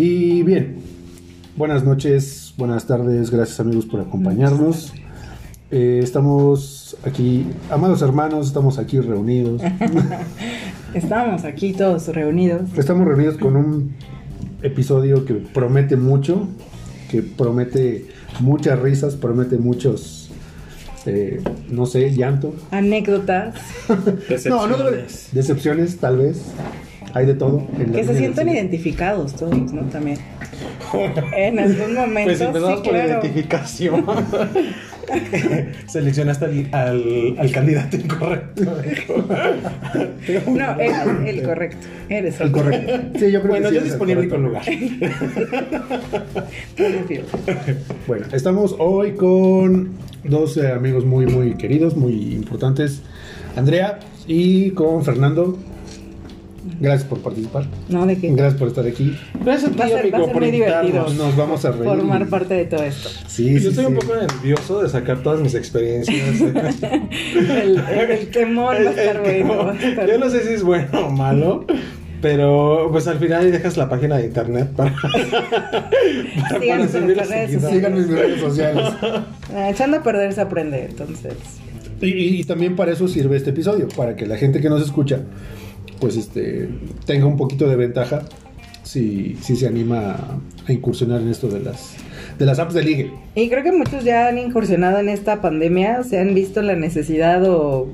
Y bien, buenas noches, buenas tardes, gracias amigos por acompañarnos. Eh, estamos aquí, amados hermanos, estamos aquí reunidos. Estamos aquí todos reunidos. Estamos reunidos con un episodio que promete mucho, que promete muchas risas, promete muchos, eh, no sé, llanto. Anécdotas No, no, decepciones tal vez. Hay de todo. en que se sientan identificados todos, ¿no? También. En algún momento. Pues empezamos sí, por claro. identificación. Seleccionaste al, al, al candidato incorrecto. No, eres el correcto. Eres El correcto. Sí, yo creo Bueno, que sí yo disponible con lugar. Bueno, estamos hoy con dos eh, amigos muy, muy queridos, muy importantes. Andrea y con Fernando. Gracias por participar. No, de que Gracias por estar aquí. Gracias a ti, amigo, por muy divertido. Nos vamos a reír. formar parte de todo esto. Sí, Yo sí, estoy un poco nervioso de sacar todas mis experiencias. El, el, el quemón va a estar bueno. Yo no sé si es bueno o malo. Pero pues al final dejas la página de internet para, para, Síganos en los redes en mis redes sociales. Ah, Echando a perder se aprende, entonces. Y, y- y también para eso sirve este episodio, para que la gente que nos escucha, pues este, tenga un poquito de ventaja si, si se anima a, incursionar en esto de las, de las apps de ligue. Y creo que muchos ya han incursionado en esta pandemia, se han visto la necesidad o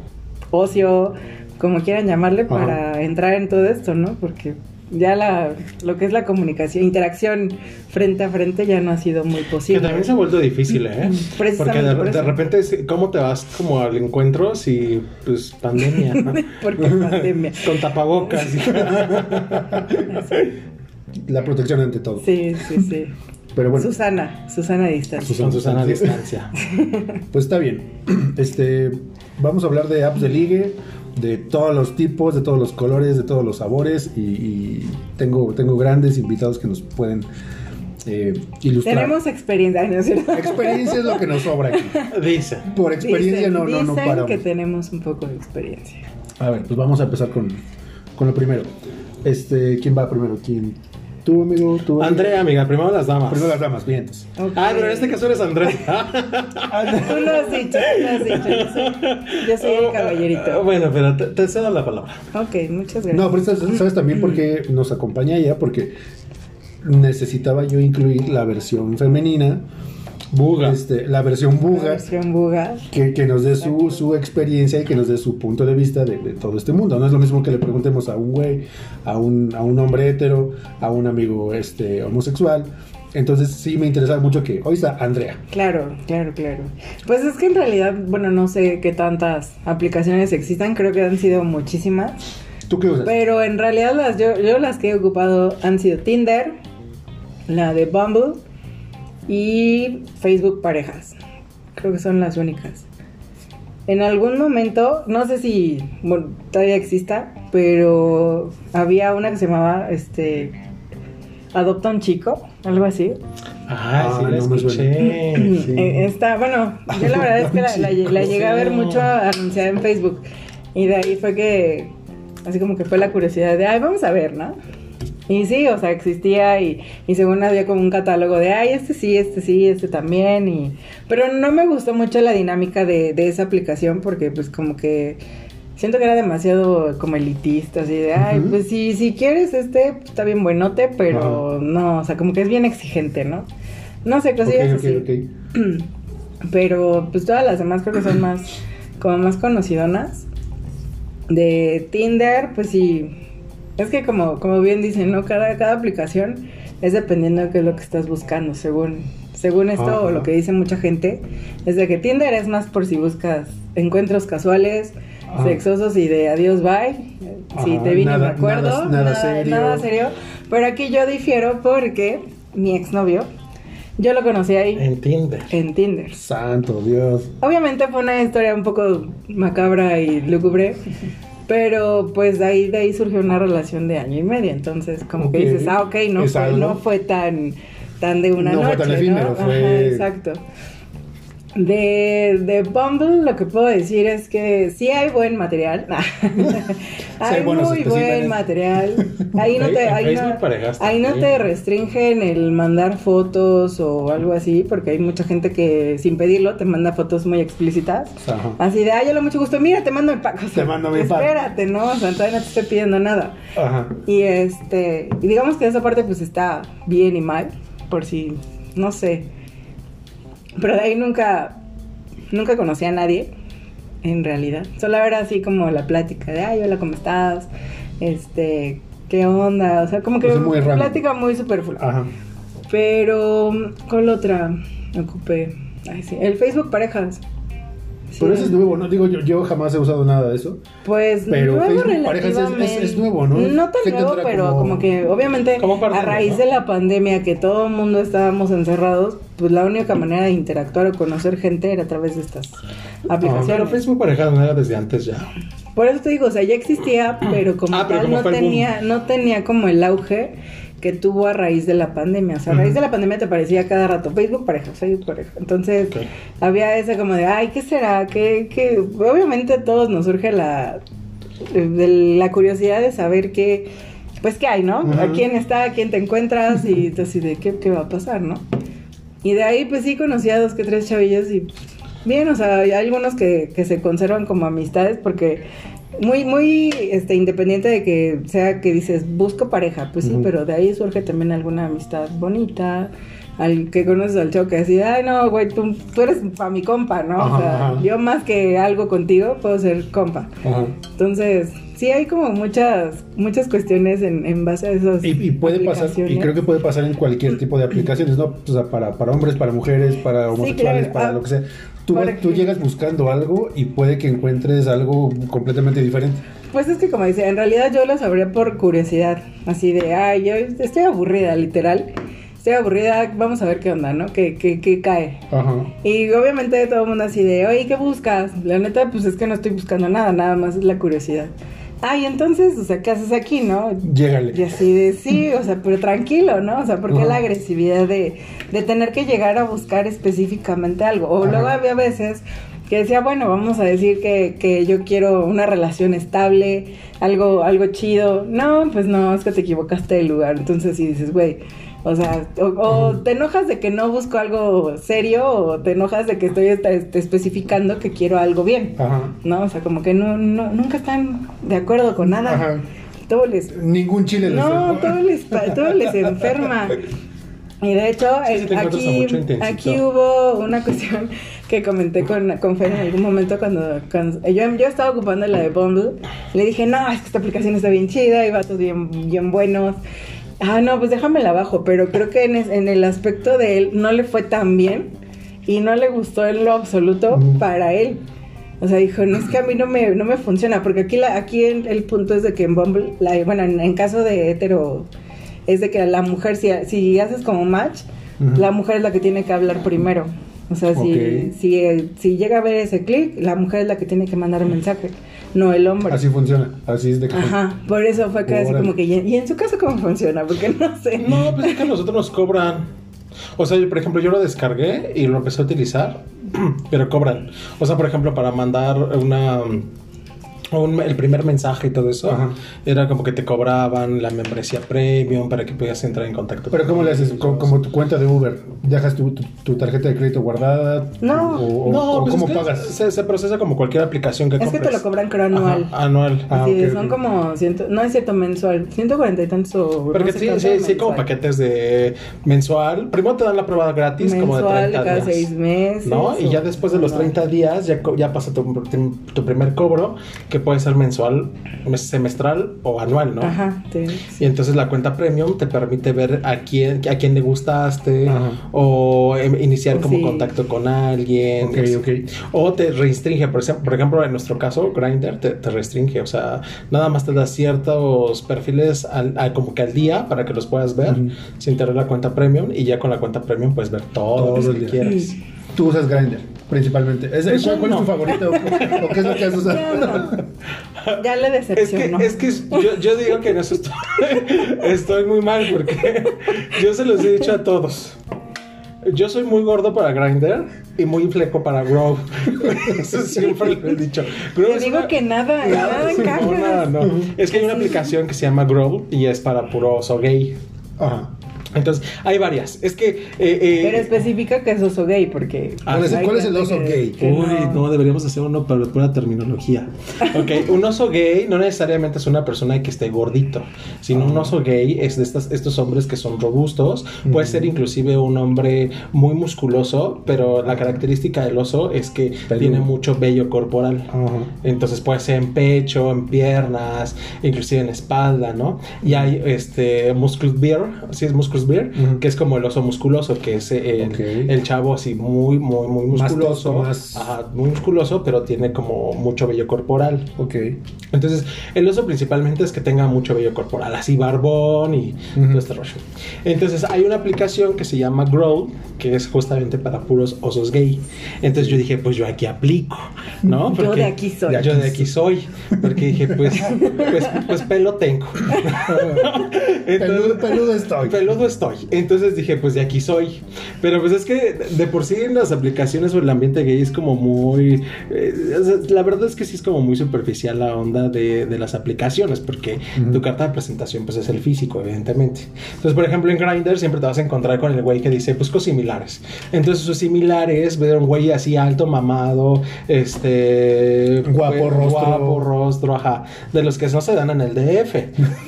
ocio, como quieran llamarle, Ajá. para entrar en todo esto, ¿no? Porque ya la, lo que es la comunicación, interacción frente a frente ya no ha sido muy Que posible. también se ha vuelto difícil, ¿eh? Precisamente Porque de, por de repente, ¿cómo te vas como al encuentro si, pues, pandemia, ¿no? Porque pandemia. Con tapabocas. La protección ante todo. Sí, sí, sí. Pero bueno, Susana, Susana Distancia. Con Susana a distancia. pues está bien. Este, vamos a hablar de apps de ligue, de todos los tipos, de todos los colores, de todos los sabores y, y tengo, tengo grandes invitados que nos pueden eh, ilustrar. Tenemos experiencia, ¿no es cierto? Experiencia es lo que nos sobra aquí. Dice. Por experiencia Dicen- no, no, no dicen paramos. que tenemos un poco de experiencia. A ver, pues vamos a empezar con, con lo primero. Este, ¿quién va primero? ¿Quién? ¿Tú, amigo? ¿Tú, amigo? Andrea, amiga, primero las damas. Primero las damas, bien. Ah, pero en este caso eres Andrea. Tú lo has dicho, tú lo has dicho. Yo soy, yo soy el caballerito. Bueno, pero te, te cedo la palabra. Ok, muchas gracias. No, pero sabes sabes también por qué nos acompaña ella, porque necesitaba yo incluir la versión femenina, Buga. este, la versión La buga, versión buga. que, que nos dé su, su experiencia y que nos dé su punto de vista de, de todo este mundo. No es lo mismo que le preguntemos a un güey, a un, a un hombre hetero, a un amigo este, homosexual. Entonces sí me interesaba mucho que hoy está Andrea. Claro, claro, claro. Pues es que en realidad, bueno, no sé qué tantas aplicaciones existan, creo que han sido muchísimas. ¿Tú qué usas? Pero en realidad las yo, yo las que he ocupado han sido Tinder, la de Bumble y Facebook Parejas. Creo que son las únicas. En algún momento, no sé si bueno, todavía exista, pero había una que se llamaba este Adopta un chico, algo así. Ah, sí, la no me escuché. sí. Eh, Está, bueno, yo la verdad es que la, la- la llegué a ver mucho anunciada en Facebook. Y de ahí fue que, así como que fue la curiosidad de, ay, vamos a ver, ¿no? Y sí, o sea, existía y, y según había como un catálogo de, ay, este sí, este sí, este también. Y... Pero no me gustó mucho la dinámica de, de esa aplicación porque pues como que siento que era demasiado como elitista, así de, ay, pues si, si quieres este, pues, está bien buenote, pero no, o sea, como que es bien exigente, ¿no? No sé, cosillas ok, así. ok. Pero pues todas las demás creo que son más, como más conocidonas. De Tinder, pues sí. Es que como, como bien dicen, ¿no? Cada, cada aplicación es dependiendo de qué es lo que estás buscando, según, según esto Ajá. o lo que dice mucha gente. Es de que Tinder es más por si buscas encuentros casuales, Ajá. sexosos y de adiós, bye. Si te vine, nada- me acuerdo. nada- nada serio. Nada serio. Pero aquí yo difiero porque mi exnovio, yo lo conocí ahí En Tinder. en Tinder. Santo Dios. Obviamente fue una historia un poco macabra y lúgubre, pero pues de ahí, de ahí surgió una relación de año y medio. Entonces, como que dices, ah, ok, no fue, no fue tan, tan de una No fue noche. tan efímero, ¿no? fue- Ajá, exacto. De, de Bumble lo que puedo decir es que sí hay buen material. hay muy buen material. Ahí no te, ahí no, ahí no te restringen el mandar fotos o algo así, porque hay mucha gente que sin pedirlo te manda fotos muy explícitas. Ajá. Así de, ay, hola, mucho gusto. Mira, te mando mi pack. O sea, Te mando mi pack. Espérate, ¿no? O sea, todavía no te estoy pidiendo nada. Ajá. Y este, y digamos que esa parte pues está bien y mal, por si, no sé. Pero de ahí nunca, nunca conocí a nadie, en realidad. Solo era así como la plática de, ay, hola, ¿cómo estás? Este, ¿qué onda? O sea, como que muy random. plática muy superflua. Ajá. Pero, ¿cuál otra ocupé? Ay, sí, el Facebook Parejas. Sí. Pero eso es nuevo, ¿no? Digo, yo, yo jamás he usado nada de eso. Pues Pero nuevo Facebook Parejas es- es- nuevo, ¿no? No tan nuevo, pero como... como- que obviamente a raíz ¿no? de la pandemia que todo el mundo estábamos encerrados, pues la única manera de interactuar o conocer gente era a través de estas aplicaciones. Pero Facebook parejas no era desde antes ya. Por eso te digo, o sea, ya existía, pero como Ah, pero tal como no boom. tenía no tenía como el auge que tuvo a raíz de la pandemia. O sea, a raíz de la pandemia te parecía cada rato Facebook pareja, Facebook pareja. Entonces, había esa como de, ay, ¿qué será? ¿Qué, qué? Obviamente a todos nos surge la, de la curiosidad de saber qué, pues qué hay, ¿no? A quién está, a quién te encuentras y entonces de qué, qué va a pasar, ¿no? Y de ahí pues sí conocí a dos que tres chavillos y bien, o sea, hay algunos que, que se conservan como amistades porque muy, muy este, independiente de que sea que dices busco pareja, pues sí, Ujú. pero de ahí surge también alguna amistad bonita. Al que conoces al chavo que decía, ay no, güey, tú, tú eres para mi compa, ¿no? o Ajá, sea, ajá. yo más que algo contigo puedo ser compa. Ajá. Entonces, sí hay como muchas, muchas cuestiones en, en base a esas Y, y puede pasar, y creo que puede pasar en cualquier tipo de aplicaciones, ¿no? O sea, para, para hombres, para mujeres, para homosexuales, claro. para Ah, lo que sea. Tú, llegas buscando algo y puede que encuentres algo completamente diferente. Pues es que como dice, en realidad yo lo sabría por curiosidad, así de, ay, yo estoy aburrida, literal. Estoy aburrida, vamos a ver qué onda, ¿no? ¿Qué, qué, qué cae? Ajá. Y obviamente todo el mundo así de, oye, ¿qué buscas? La neta, pues es que no estoy buscando nada, nada más es la curiosidad. Ay, entonces, o sea, ¿qué haces aquí, no? Llégale. Y así de, sí, o sea, pero tranquilo, ¿no? O sea, porque Ajá. la agresividad de, de tener que llegar a buscar específicamente algo. O luego había veces que decía, bueno, vamos a decir que, que yo quiero una relación estable, algo, algo chido. No, pues no, es que te equivocaste de lugar. Entonces sí dices, güey, o sea, o, o te enojas de que no busco algo serio o te enojas de que estoy este, especificando que quiero algo bien. Ajá. ¿No? O sea, como que no, no, nunca están de acuerdo con nada. Ajá. Todo les Ningún chile les no, todo les, todo les enferma. Y de hecho, Sí, sí aquí, aquí hubo una cuestión que comenté con, con Fer en algún momento cuando, cuando- yo, yo estaba ocupando la de Bumble. Le dije, no, es que esta aplicación está bien chida, hay vatos bien, bien buenos. Ah, no, pues déjamela abajo. Pero creo que en, es- en el aspecto de él no le fue tan bien y no le gustó en lo absoluto para él. O sea, dijo, no es que a mí no me, no me funciona, porque aquí, la, aquí el, el punto es de que en Bumble, la- bueno, en, en caso de hetero, es de que la mujer, si, si haces como match, la mujer es la que tiene que hablar primero. O sea, si, Ok. si, eh, si llega a ver ese clic, la mujer es la que tiene que mandar el mensaje, no el hombre. Así funciona. Así es de que. Ajá, por eso fue que así como que, ¿y en- ¿y en su caso cómo funciona? Porque no sé. No, pues es que a nosotros nos cobran. O sea, yo, por ejemplo, yo lo descargué y lo empecé a utilizar, pero cobran. O sea, por ejemplo, para mandar una un- el primer mensaje y todo eso, Ajá. era como que te cobraban la membresía premium para que pudieras entrar en contacto. Pero ¿cómo le haces? Co- Como tu cuenta de Uber. ¿Dejas tu, tu- tu tarjeta de crédito guardada? No. ¿O, o- no, o pues cómo es que pagas? Se, se procesa como cualquier aplicación que Es que te lo cobran creo anual. Ajá, anual. Ah, Así, ok, son como, ciento, no es cierto, mensual, 140 y tantos o Pero no que sé sí, sí, sí, como paquetes de mensual. Primero te dan la prueba gratis, como de Mensual, 30 cada días. seis meses. ¿No? Y ya después de los anual. 30 días ya, co- ya pasa tu, tu- tu primer cobro, que puede ser mensual, mes- semestral o anual, ¿no? Ajá, Y entonces la cuenta premium te permite ver a quién, a quién le gustaste Ajá. o em, iniciar como sí. contacto con alguien. Ok, es- ok. O te restringe, por ejemplo, por ejemplo, en nuestro caso, Grindr te, te restringe, o sea, nada más te da ciertos perfiles al, al- como que al día para que los puedas ver Ujú. sin tener la cuenta premium y ya con la cuenta premium puedes ver todo, Todo lo que día. quieras. Tú usas Grindr, principalmente. ¿Es, Pues ¿cuál, cuál es no. tu favorito? ¿O, qué es lo que has usado? Ya, no. Ya le Es que, decepcionó. es que yo, yo digo que en eso estoy, estoy muy mal porque yo se los he dicho a todos. Yo soy muy gordo para Grindr y muy fleco para Grove. Eso siempre lo he dicho. Te es digo una- que nada, nada No, encaja. no, no. Es que hay una aplicación que se llama Grove y es para puro oso gay. Ajá. Entonces, hay varias. Es que. eh, eh, Pero especifica que es oso gay, porque. Ah, ¿Cuál es, hay cuál es el oso que- gay? que Uy, no. deberíamos hacer uno para pura terminología. Ok, un oso gay no necesariamente es una persona que esté gordito, sino un oso gay es de estas, estos hombres que son robustos. Puede ser inclusive un hombre muy musculoso, pero la característica del oso es que Peludo. tiene mucho vello corporal. Ajá. Entonces puede ser en pecho, en piernas, inclusive en espalda, ¿no? Y hay este Musculus Bear, sí es Que es como el oso musculoso, que es el, chavo así muy, muy, muy Más musculoso. más- Ajá, muy musculoso, pero tiene como mucho vello corporal. Ok. Entonces, el oso principalmente es que tenga mucho vello corporal, así barbón y Ujú. todo este rollo. Entonces, hay una aplicación que se llama Grow, que es justamente para puros osos gay. Entonces, yo dije, pues yo aquí aplico, ¿no? Yo de aquí soy. Yo de aquí soy. Porque dije, pues, pues, pues pelo tengo. Peludo, peludo estoy. Peludo estoy. Entonces dije, pues de aquí soy. Pero pues es que de por sí en las aplicaciones o el ambiente gay es como muy... eh, la verdad es que sí es como muy superficial la onda de, de las aplicaciones, porque tu carta de presentación pues es el físico, evidentemente. Entonces, por ejemplo, en Grindr siempre te vas a encontrar con el güey que dice, pues cosas similares. Entonces sus similares, ver un güey así alto, mamado, este... Guapo pues, rostro. Guapo rostro, ajá. De los que no se dan en el DF.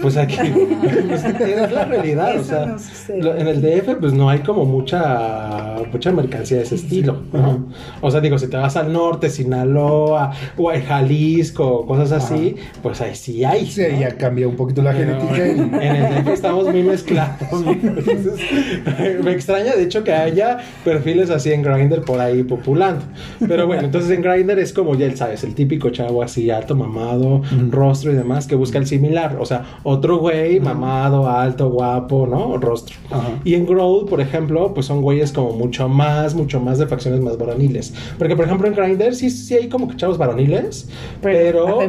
Pues aquí... pues, es la realidad, o sea... no lo- en el DF pues no hay como mucha mucha mercancía de ese estilo, ¿no? Ajá. O sea, digo, si te vas al norte, Sinaloa, o a Jalisco, cosas así, pues ahí sí hay. Sí, ¿no? ya cambia un poquito la Pero genética. En el DF estamos muy mezclados. Entonces, me extraña, de hecho, que haya perfiles así en Grindr por ahí populando. Pero bueno, entonces en Grindr es como ya sabes, el típico chavo así alto, mamado, Ujú. rostro y demás, que busca el similar. O sea, otro güey mamado, alto, guapo, ¿no? Rostro. Ajá. Y en Growth, por ejemplo, pues son güeyes como mucho más, mucho más de facciones más varoniles. Porque, por ejemplo, en Grindr sí, sí hay como que chavos varoniles, Pero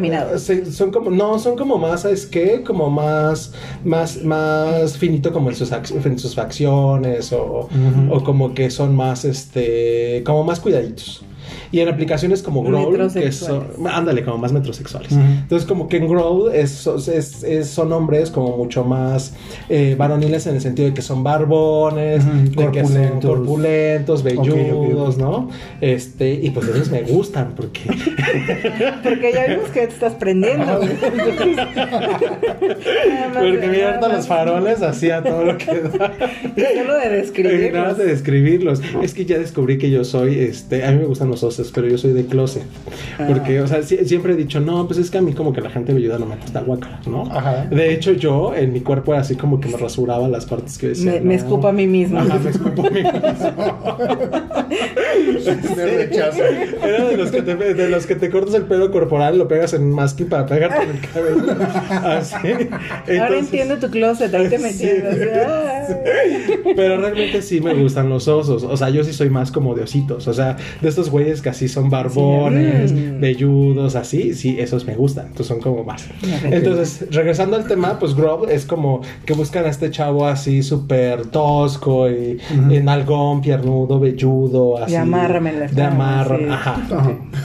son como, no, son como más, ¿sabes qué? Como más, más, más finito como en sus, en sus facciones o, Ujú. o como que son más, este, como más cuidaditos. Y en aplicaciones como Grow, que son, ándale, como más metrosexuales. Entonces, como que en Grow es, es- es- son hombres como mucho más eh, varoniles en el sentido de que son barbones, Ujú, de que son corpulentos. corpulentos, velludos. ¿no? Este, y pues esos me gustan porque Porque ya vimos que te estás prendiendo. Porque ahorita más- los faroles hacía todo lo que da. Solo de describirlos. Nada más de describirlos. Es que ya descubrí que yo soy, este, a mí me gustan los osos, pero yo soy de closet. Porque, o sea, sie- siempre he dicho, no, pues es que a mí como que la gente velluda no me gusta guaca, ¿no? Ajá. De hecho, yo en mi cuerpo era así como que me rasuraba las partes que decía. Me, me no. escupo a mí mismo. Ajá, me escupo a mí mismo. Me rechaza. Era de los, que te, de los que te cortas el pelo corporal, lo pegas en un masking para pegarte en el cabello. Así. Ahora Entonces- entiendo tu closet, ahí te Sí, metí. ah. Pero realmente sí me gustan los osos. O sea, yo sí soy más como de ositos. O sea, de estos güeyes que así son barbones, Sí. Mm. velludos, así. Sí, esos me gustan. Entonces son como más. Entonces, regresando al tema, pues Grove es como que buscan a este chavo así súper tosco y en algón, piernudo, velludo, así. amárrame en la De amarra, sí. ajá.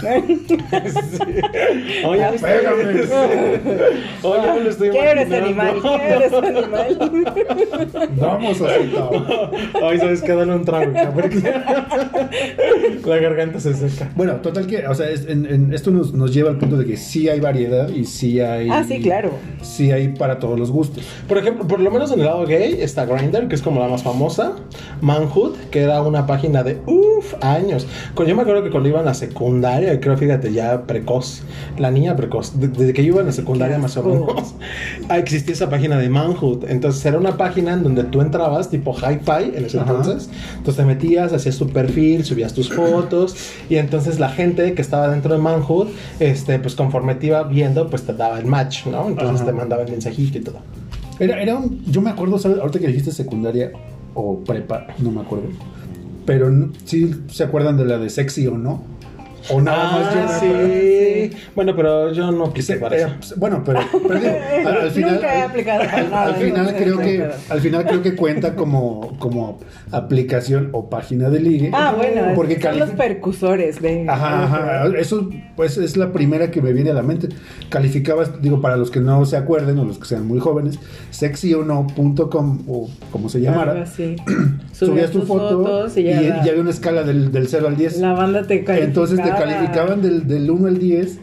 Sí. Oye. Pégame. Sí. Oye, me lo estoy Quiero ese imaginando. animal, quiero ese animal. Vamos a soltar. Ay, ¿sabes qué? Dale un trago, la garganta se. Bueno, total que, o sea, es- en- en- esto nos, nos lleva al punto de que sí hay variedad y sí hay. Ah, sí, claro. Sí hay para todos los gustos. Por ejemplo, por lo menos en el lado gay está Grindr, que es como la más famosa. Manhood, que era una página de uff, años. Yo me acuerdo que cuando iba a la secundaria, creo, fíjate, ya precoz, la niña precoz, de- desde que yo iba a la secundaria más o menos, ah, existía esa página de Manhood. Entonces era una página en donde tú entrabas, tipo hi-fi en ese Ajá. entonces. Entonces te metías, hacías tu perfil, subías tus fotos, y entonces la gente que estaba dentro de Manhood, este, pues conforme te iba viendo, pues te daba el match, ¿no? Entonces Ajá. te mandaba el mensajito y todo. Era, era un. Yo me acuerdo, ¿sabes? Ahorita que dijiste secundaria o prepa, no me acuerdo. Pero sí se acuerdan de la de sexy o no. O nada más Ah, llena sí. Bueno, pero yo no apliqué Sí, para eh, eso. pues, bueno, pero, pero digo, al, al final, Nunca he aplicado al, nada, al final creo no que, al final creo que cuenta como, como aplicación o página de ligue. Ah, bueno, porque son los percusores de... Ajá, ajá. Eso pues es la primera que me viene a la mente. Calificabas, digo, para los que no se acuerden o los que sean muy jóvenes, sexyono.com o como se llamara. Subías tu tus foto fotos y, y ya, había una escala del, del 0 al 10. la banda te calificaba. Entonces te calificaban del, del 1 al 10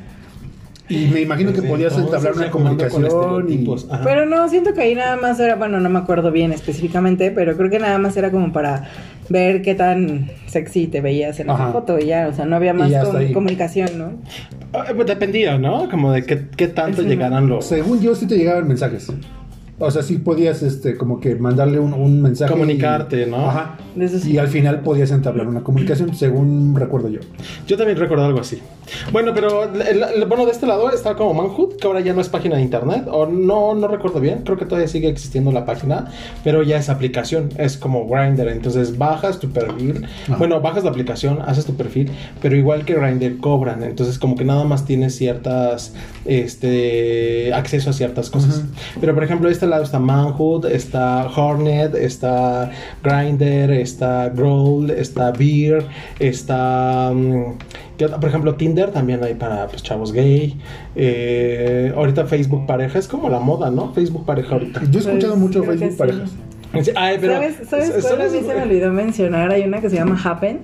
y me imagino que podías entablar una comunicación y... Pero no, siento que ahí nada más era, bueno, no me acuerdo bien específicamente, pero creo que nada más era como para ver qué tan sexy te veías en Ajá. la foto y ya, o sea, no había más com- ahí. comunicación, ¿no? Ah, pues dependía, ¿no? Como de qué, qué tanto Sí. llegaran los... Según yo sí te llegaban mensajes. O sea, sí podías este, como que mandarle un, un mensaje. Comunicarte, y- ¿no? Ajá. Y al final podías entablar una comunicación, según recuerdo yo. Yo también recuerdo algo así. Bueno, pero el- el- bueno, de este lado está como Manhood, que ahora ya no es página de internet, o no, no recuerdo bien, creo que todavía sigue existiendo la página, pero ya es aplicación, es como Grindr, entonces bajas tu perfil, Ajá. bueno, bajas la aplicación, haces tu perfil, pero igual que Grindr cobran, entonces como que nada más tienes ciertas, este, acceso a ciertas cosas. Pero por ejemplo, de este lado está Manhood, está Hornet, está Grindr, está Growl, está Beer, está... mm, ¿qué otra? por ejemplo, Tinder también hay para pues, chavos gay. Eh, ahorita Facebook pareja es como la moda, ¿no? Facebook pareja ahorita. Yo he escuchado Pues, mucho Facebook sí. parejas. Ay, pero, ¿Sabes, ¿sabes ¿sabes? cuál a mí se me olvidó mencionar? Hay una que se llama Happen.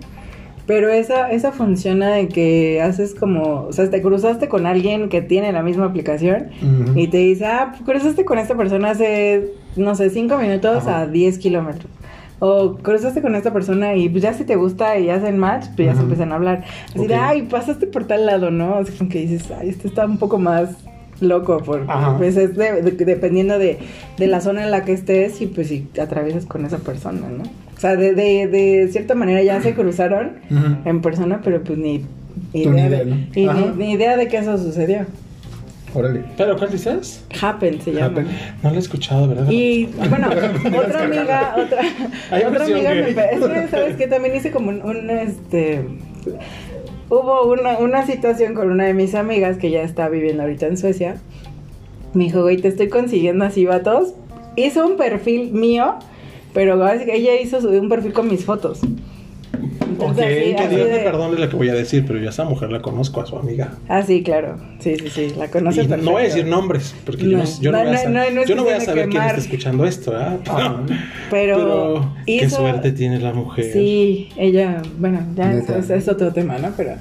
Pero esa, esa funciona de que haces como, o sea, te cruzaste con alguien que tiene la misma aplicación y te dice, ah, cruzaste con esta persona hace, no sé, 5 minutos Ajá. a 10 kilómetros. O cruzaste con esta persona y pues ya si te gusta y hacen match, pues ya se empiezan a hablar. Así de, Ok. ay, pasaste por tal lado, ¿no? Así como que dices, ay, este está un poco más loco, porque Ajá. pues es de- de- dependiendo de, de la zona en la que estés y pues si te atraviesas con esa persona, ¿no? O sea, de, de, de cierta manera ya se cruzaron Ujú. en persona, pero pues ni idea, ni de, idea, ¿no? y ni, ni idea de que eso sucedió. Órale. ¿Pero cuál dices? Happen se llama. Happen. No lo he escuchado, ¿verdad? Y bueno, otra amiga, otra, Hay otra amiga me gay. pe- es que, sabes que también hice como un, un, este hubo una, una situación con una de mis amigas que ya está viviendo ahorita en Suecia. Me dijo, güey, te estoy consiguiendo así vatos. Hizo un perfil mío, pero ella hizo su- un perfil con mis fotos. Ok, Entonces, así- que así Dios me de- perdone lo que voy a decir, pero yo a esa mujer la conozco, a su amiga. Ah, sí, claro. Sí, sí, sí, la conoce Y no voy a decir nombres, porque yo no, yo no no, voy a no, saber, yo no voy a saber quién está escuchando esto, ¿verdad? Pero qué hizo- suerte tiene la mujer. Sí, ella, bueno, ya es- es otro tema, ¿no? Pero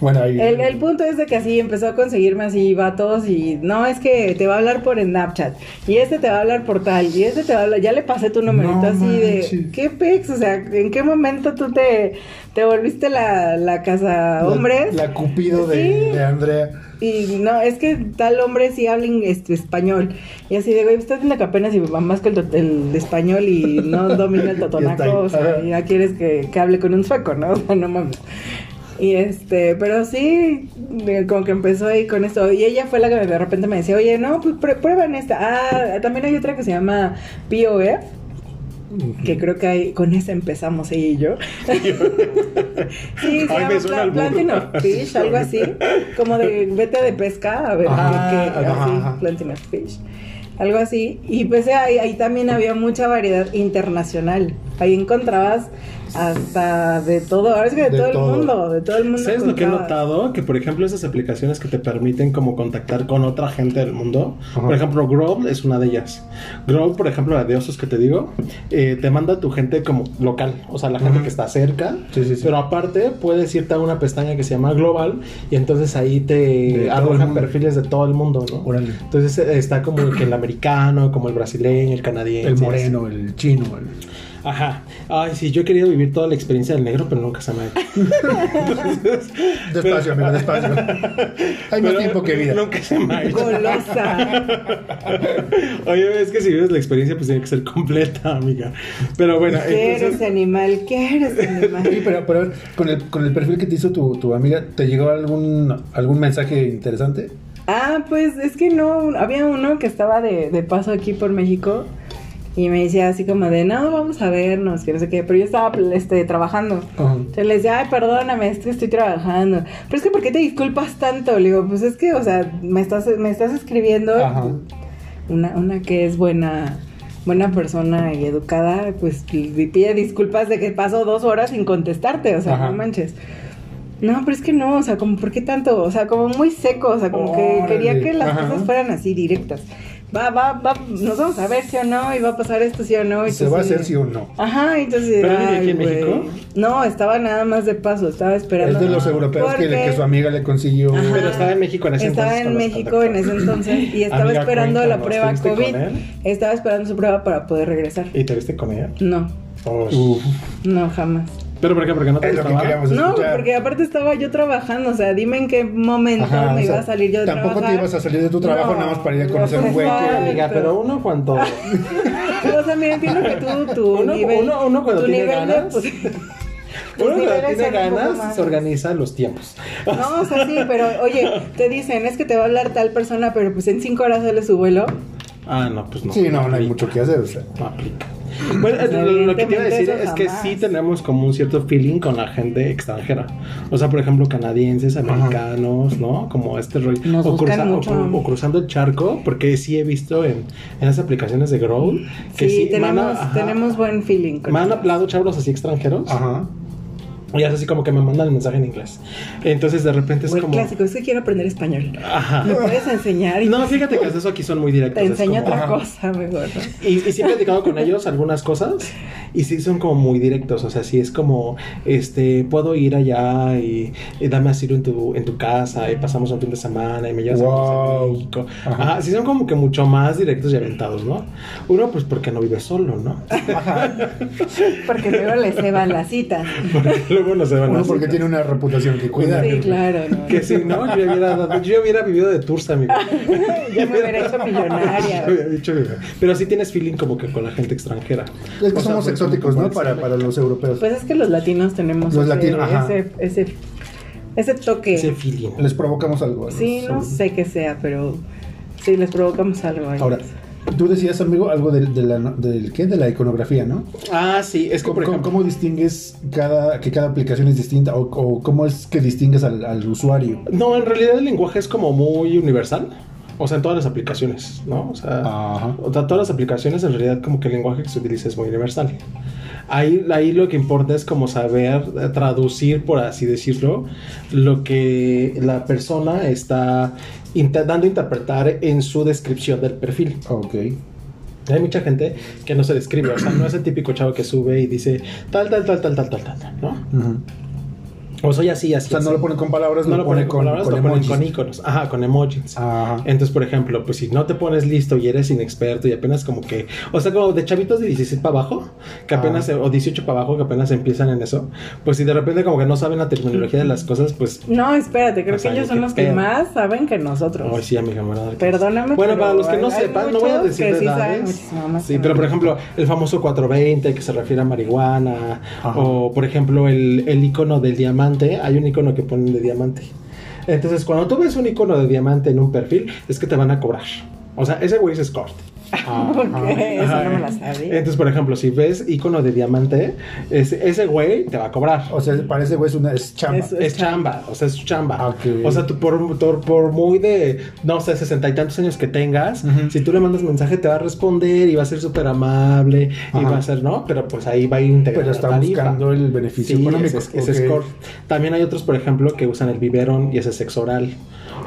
Bueno, ahí. el, el punto es de que así empezó a conseguirme así vatos y no, es que te va a hablar por Snapchat y este te va a hablar por tal y este te va a hablar, ya le pasé tu numerito No así de. ¿qué pex? O sea, ¿en qué momento tú te, te volviste la, la casa hombres? La, cupido de, Sí. de Andrea. Y no, es que tal hombre sí habla en este, español. Y así de, güey, estás viendo que apenas y más que el, el español y no domina el totonaco. O sea, ya quieres que, que hable con un sueco, ¿no? O sea, no mames. Y este, pero sí, como que empezó ahí con esto. Y ella fue la que de repente me decía, oye, no, pues prue- prueban esta. Ah, también hay otra que se llama POF. Que creo que hay, con esa empezamos ella y yo. sí, se Ay, llama Pla- Planting of Fish, algo así. Como de vete de pesca, a ver Ajá, qué, así. Planting of Fish. Algo así. Y pues ahí, ahí también había mucha variedad internacional. Ahí encontrabas hasta de todo, ahora es que de, De todo, todo. el mundo, de todo el mundo. ¿Sabes lo que he notado? Que por ejemplo esas aplicaciones que te permiten como contactar con otra gente del mundo. Ajá. Por ejemplo, Growl es una de ellas. Growl, por ejemplo, la de osos que te digo, eh, te manda tu gente como local, o sea, la gente Ajá. que está cerca. Sí, sí, sí. Pero aparte puedes irte a una pestaña que se llama Global y entonces ahí te arrojan perfiles de todo el mundo, ¿no? Órale. Entonces eh, está como que el americano, como el brasileño, el canadiense. El moreno, el chino. el- Ajá. Ay, sí, yo he querido vivir toda la experiencia del negro, pero nunca se me ha hecho. Despacio, amigo, despacio. Hay más pero tiempo que vida. Nunca se me ha hecho. Golosa. Oye, es que si vives la experiencia, pues tiene que ser completa, amiga. Pero bueno, ¿Qué eres animal? ¿Qué eres Sí, animal? pero, pero a ver, con el, con el perfil que te hizo tu, tu amiga, ¿te llegó algún, algún mensaje interesante? Ah, pues es que no, había uno que estaba de, de paso aquí por México Y me decía así como de, no, vamos a vernos, que no sé qué. Pero yo estaba este, trabajando. Ajá. Entonces le decía, ay, perdóname, es que estoy trabajando. Pero es que, ¿por qué te disculpas tanto? Le digo, pues es que, o sea, me estás, me estás escribiendo una, una que es buena, buena persona y educada, pues pide disculpas de que paso dos horas sin contestarte, o sea, Ajá. no manches. No, pero es que no, o sea, como, ¿por qué tanto? O sea, como muy seco, o sea, como que quería que las Ajá. cosas fueran así directas. Va, va, va, nos vamos a ver si o no, y va a pasar esto sí o no. y ¿Se va a hacer sí o no? Ajá, entonces. ¿Pero vive aquí en. México? No, estaba nada más de paso, estaba esperando. Es de los europeos que, Porque- que su amiga le consiguió. Ajá. Pero estaba en México en ese Estaba entonces. en cuando se México en ese entonces y estaba Amiga, esperando la prueba ¿estuviste COVID. Estaba esperando su prueba para poder regresar. ¿Y te viste con ella? No, Oh, no, jamás. ¿Pero por qué? Porque no te es lo que gustaba. No, porque aparte estaba yo trabajando, o sea, dime en qué momento Ajá, me o iba a salir yo de Tampoco trabajar. te ibas a salir de tu trabajo No, nada más para ir a conocer un güey que... Amiga, pero uno cuando... O sea, mira, entiendo que tú, tu Uno- nivel, uno- uno cuando tu tiene nivel de, ganas. pues, Uno cuando tiene ganas, se organiza los tiempos. No, o sea, sí, pero oye, te dicen, es que te va a hablar tal persona, pero pues en cinco horas sale su vuelo. Ah, no, pues no. Sí, no, no hay mucho que hacer. O sea. No aplica. Bueno, lo, lo que te iba a decir es que sí tenemos como un cierto feeling con la gente extranjera. O sea, por ejemplo, canadienses, americanos, ¿no? Como este rollo. O, cruza- o mucho. cru- o cruzando el charco, porque sí he visto en, en las aplicaciones de Grow que Sí, sí, tenemos, tenemos buen feeling. con Me han hablado chavos así extranjeros. Ajá. Y es así como que me mandan el mensaje en inglés. Entonces de repente es como. clásico, es que quiero aprender español. Ajá. ¿Me puedes enseñar? Y No, fíjate que hasta eso aquí son muy directos. te enseño como- otra Ajá. cosa mejor. ¿no? Y, y sí he platicado con ellos algunas cosas y sí son como muy directos, o sea, sí es como, este, puedo ir allá y, y dame asilo en tu, en tu casa y pasamos un fin de semana y me llevas a. México. Ajá. Ajá, sí son como que mucho más directos y aventados, ¿no? Uno pues porque no vive solo, ¿no? Porque luego le ceban la cita. Porque luego no se van Uno a porque tiene una reputación que cuidar. Sí, claro. ¿no? Que si no, yo hubiera, dado- yo hubiera vivido de tours, amigo. Ya me hubiera hecho millonaria. Yo Pero sí tienes feeling como que con la gente extranjera. Es que O sea, somos exóticos, ¿no? Para, para los europeos. Pues es que los latinos tenemos Los ese, latinos, ajá. ese, ese, ese toque. Ese feeling. Les provocamos algo. Sí, no sé qué sea, pero sí, les provocamos algo ahí. Ahora, tú decías, amigo, algo del, de la, del, ¿qué? de la iconografía, ¿no? Ah, sí, es que ¿Cómo, por ejemplo. cómo distingues cada, que cada aplicación es distinta? O, o cómo es que distingues al, al usuario? No, en realidad el lenguaje es como muy universal. O sea, en todas las aplicaciones, ¿no? O sea, Ajá. o sea, todas las aplicaciones en realidad como que el lenguaje que se utiliza es muy universal. Ahí, ahí lo que importa es como saber eh, traducir, por así decirlo, lo que la persona está inter- dando a interpretar en su descripción del perfil. Ok. Hay mucha gente que no se describe, o sea, no es el típico chavo que sube y dice tal, tal, tal, tal, tal, tal, tal, ¿no? Ujú. O soy así, así. O sea, no lo pone con palabras, no lo pone con, palabras, con lo ponen con iconos. Ajá, con emojis. Ajá. Entonces, por ejemplo, pues si no te pones listo y eres inexperto y apenas como que, o sea, como de chavitos de 16 para abajo, que apenas, o 18 para abajo, que apenas empiezan en eso, pues si de repente como que no saben la terminología de las cosas, pues, No, espérate, creo O sea, que ellos son los que pedo. más saben que nosotros. ay, sí, amiga, ¿verdad? Perdóname, Bueno, pero para los que no sepan, no voy a decir que de sí edades. Sí, que pero por ejemplo, el famoso 420 que se refiere a marihuana, Ajá. o por ejemplo, el, el icono del diamante, hay un icono que ponen de diamante. Entonces, cuando tú ves un icono de diamante en un perfil, es que te van a cobrar. O sea, ese güey es. ¿Por qué? Eso no me la sabía. Entonces, por ejemplo, si ves icono de diamante, ese, ese güey te va a cobrar. O sea, parece, güey, es una es chamba. Es- Es chamba, o sea, es chamba. O sea, tú por, por, por muy de, no sé, sesenta y tantos años que tengas, si tú le mandas mensaje te va a responder y va a ser súper amable y va a ser, ¿no? Pero pues ahí va a ir integrado. Pero está buscando el beneficio Sí, económico. ese, ese Ok. es core. También hay otros, por ejemplo, que usan el biberón y ese es sexo oral.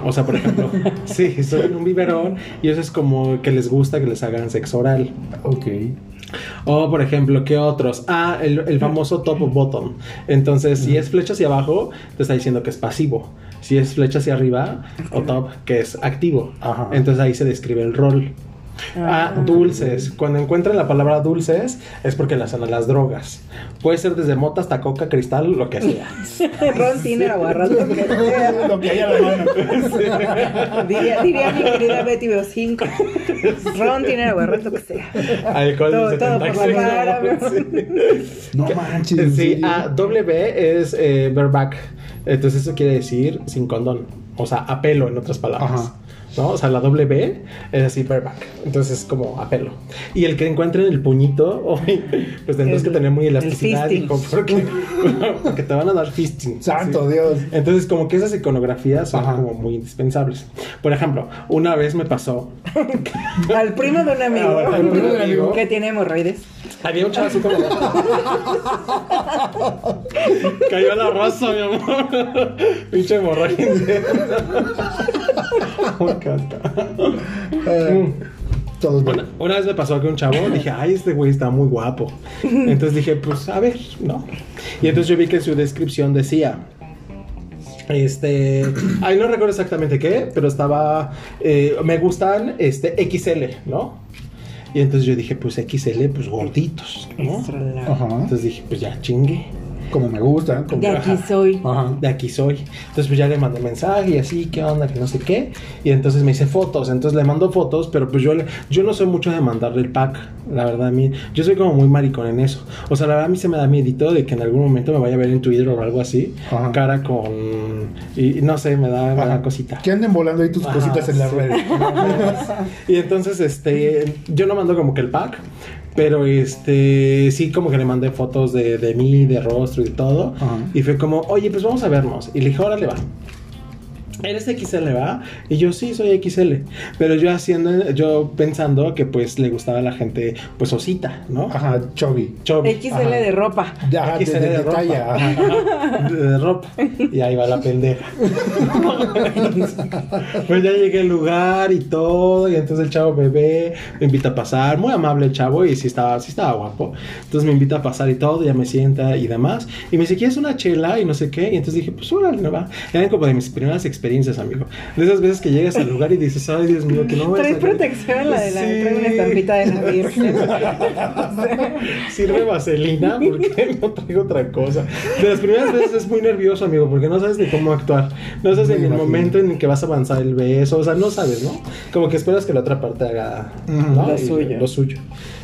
O sea, por ejemplo, sí, son un biberón y eso es como que les gusta que les hagan sexo oral. Ok. O, por ejemplo, ¿qué otros? Ah, el, el famoso top o bottom. Entonces, si es flecha hacia abajo, te está diciendo que es pasivo. Si es flecha hacia arriba o top, que es activo. Ajá. Entonces ahí se describe el rol. Ah, dulces. Cuando encuentran la palabra dulces es porque las son las drogas. Puede ser desde mota hasta coca, cristal, lo que sea. Ron Tiner, aguarras lo que sea. Lo que hay a la mano. Diría, diría mi querida Betty Veo 5. Ron Tiner, aguarras lo que sea. Alcohol Todo- todo por la 76. cara, ¿no? Sí. No manches. ¿en Sí, ah, W es eh, bareback. Entonces eso quiere decir sin condón. O sea, a pelo, en otras palabras. Ajá. ¿No? O sea, la doble B es así bareback. Entonces es como a pelo. Y el que encuentren el puñito, uy, pues tendrás que tener muy el elasticidad, hijo, porque, porque te van a dar fisting. Santo Sí. Dios. Entonces, como que esas iconografías son Ajá. como muy indispensables. Por ejemplo, una vez me pasó, Al primo de un amigo. Ah, al primo de un amigo. Que tiene hemorroides. había un chavo así como... Cayó la raza, mi amor. Pinche hemorragia. Me encanta. Eh, todos Una, una vez me pasó que un chavo, dije, ay, este güey está muy guapo. Entonces dije, pues a ver, ¿no? Y entonces yo vi que en su descripción decía, este, ay, no recuerdo exactamente qué, pero estaba, eh, me gustan, este, XL, ¿no? Y entonces yo dije, pues XL, pues gorditos, ¿no? Ajá. Entonces dije, pues ya chingue. Como me gusta. Como... De aquí Ajá. soy. Ajá. de aquí soy. Entonces pues ya le mandé mensaje y así, ¿qué onda? Que no sé qué. Y entonces me hice fotos. Entonces le mando fotos, pero pues yo, le- yo no soy mucho de mandarle el pack. La verdad, a mí, yo soy como muy maricón en eso. O sea, la verdad a mí se me da miedito de que en algún momento me vaya a ver en Twitter o algo así. Ajá. Cara con... Y, no sé, me da, me da cosita. Que anden volando ahí tus Ajá, cositas en las sí. redes. y entonces, este, yo no mando como que el pack, pero este, sí como que le mandé fotos de, de mí, de rostro y todo. Ajá. Y fue como, oye, pues vamos a vernos. Y le dije, órale, va. ¿Eres XL, va? Y yo, sí, soy XL. Pero yo haciendo, yo pensando que pues le gustaba a la gente, pues osita, ¿no? Ajá, Chovy. Chubby. XL Ajá. de ropa. Ya, de, XL de, de ropa. talla. Ajá. Ajá, de ropa. Y ahí va la pendeja. pues ya llegué al lugar y todo. Y entonces el chavo me ve, me invita a pasar. Muy amable el chavo y sí estaba, sí estaba guapo. Entonces me invita a pasar y todo, ya me sienta y demás. Y me dice, ¿quieres una chela? Y no sé qué. Y entonces dije, pues órale, no va. Eran como de mis primeras experiencias, amigo. De esas veces que llegas al lugar y dices, ay, Dios mío, que no vayas Trae a- protección la de la. Sí. Trae una estampita de la Virgen. Sirve vaselina porque no traigo otra cosa. De las primeras veces es muy nervioso, amigo, porque no sabes ni cómo actuar. No sabes Me en el momento en el que vas a avanzar el beso. O sea, no sabes, ¿no? Como que esperas que la otra parte haga. Lo Y- suyo. Lo suyo.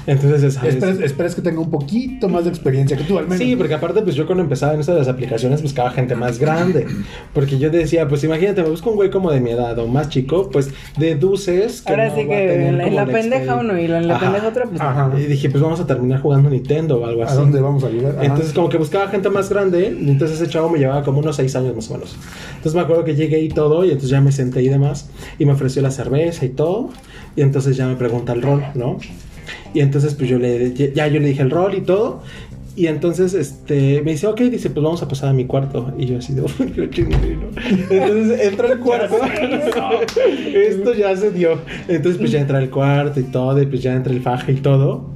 Entonces, ¿sabes? Esperas, esperas que tenga un poquito más de experiencia que tú, al menos. Sí, porque aparte, pues yo cuando empezaba en estas las aplicaciones buscaba gente más grande. Porque yo decía, pues imagínate, me busco un güey como de mi edad o más chico, pues deduces que. Ahora no sí va a que tener en la, en la pendeja uno y en la Ajá. pendeja otro, pues. Ajá. Y dije, pues vamos a terminar jugando Nintendo o algo ¿A así. dónde vamos a llegar? Ajá. Entonces como que buscaba gente más grande, y entonces ese chavo me llevaba como unos seis años más o menos. Entonces me acuerdo que llegué y todo, y entonces ya me senté y demás, y me ofreció la cerveza y todo, y entonces ya me pregunta el rol, ¿no? Y entonces pues yo le, ya yo le dije el rol y todo, y entonces este me dice, ok, dice, pues vamos a pasar a mi cuarto. Y yo así de, "Uy, qué chingue, ¿no?". Entonces entra al cuarto. Esto ya se dio. Entonces pues ya entra al cuarto y todo, y pues ya entra el faje y todo.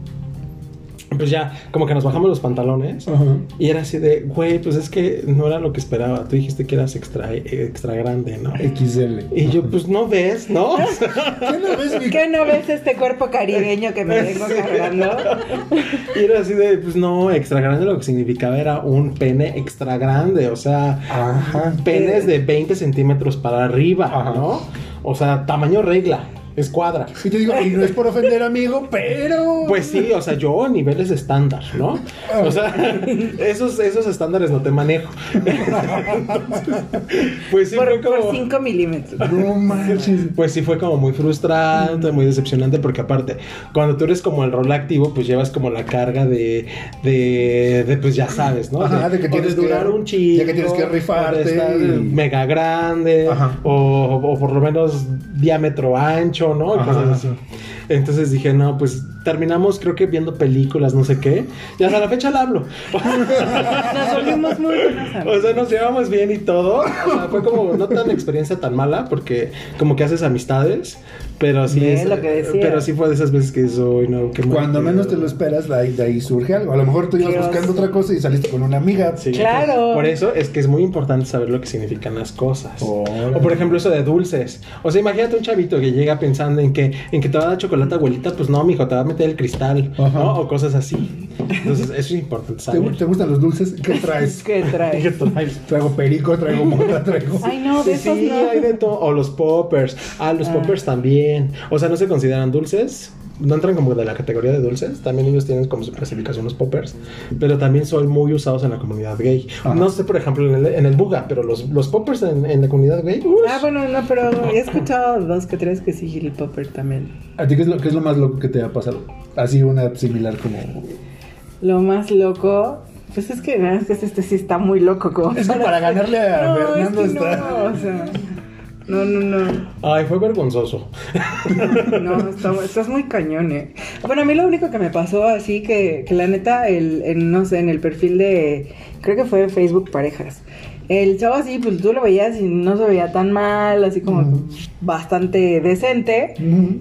Pues ya, como que nos bajamos los pantalones. Ajá. Y era así de, güey, pues es que no era lo que esperaba. Tú dijiste que eras extra, extra grande, ¿no? XL. Y yo, pues no ves, ¿no? ¿Qué no ves, mi- ¿Qué no ves este cuerpo caribeño que me vengo cargando? y era así de, pues no, extra grande lo que significaba era un pene extra grande. O sea, Ajá. penes de 20 centímetros para arriba, Ajá. ¿no? O sea, tamaño regla, escuadra. Y te digo, y no es por ofender, amigo, pero. Pues sí, o sea, yo a niveles estándar, ¿no? O sea, esos, esos estándares no te manejo. pues sí, fue Por como... 5 milímetros. No manches. Pues sí fue como muy frustrante, muy decepcionante, porque aparte, cuando tú eres como el rol activo, pues llevas como la carga de, de, de, pues ya sabes, ¿no? Ajá, de que tienes que- durar un chico, ya que tienes que rifarte o de estar y- mega grande, Ajá. o, o por lo menos diámetro ancho, ¿no? Y Ajá. cosas así. Entonces dije, no, pues terminamos creo que viendo películas, no sé qué, y hasta la fecha la hablo. Nos volvimos muy buenas O sea, nos llevamos bien y todo. O sea, fue como no tan experiencia tan mala porque como que haces amistades, pero sí Es lo que decía. pero sí fue de esas veces que soy no qué mal Cuando pedo". menos te lo esperas, de ahí, de ahí surge algo. A lo mejor tú ibas Dios. buscando otra cosa y saliste con una amiga. Sí, Claro. Por eso es que es muy importante saber lo que significan las cosas. Órale. O por ejemplo eso de dulces. O sea, imagínate un chavito que llega pensando en que en que te va a dar chocolate abuelita, pues no, mijo, te va a meter el cristal, Ajá. ¿no? O cosas así. Entonces, eso es importante ¿Te, saber. gu- te gustan los dulces? ¿Qué traes? ¿Qué ¿Qué traes? traes? Traigo perico, traigo mota, traigo. Ay, no, de Sí, esos no. hay de todo. O los poppers. Ah, los Ah. poppers también. O sea, no se consideran dulces. no entran como de la categoría de dulces, también ellos tienen como su clasificación los poppers, pero también son muy usados en la comunidad gay. Ajá. No sé, por ejemplo, en el, en el Buga, pero los, los poppers en, en la comunidad gay, uy, Ah, bueno, no, pero he escuchado dos que tres que sí, el popper también. ¿A ti qué es, lo, qué es lo más loco que te ha pasado? Así una similar como... Lo más loco, pues es que, es que este sí está muy loco. Como Es que para ganarle a no, Fernando es que está- No, o sea, no, no, no. ay, fue vergonzoso. No, está- estás muy cañón, eh. Bueno, a mí lo único que me pasó así que, que la neta, el, en, no sé, en el perfil de, creo que fue Facebook Parejas. El chavo así, pues tú lo veías y no se veía tan mal, así como bastante decente.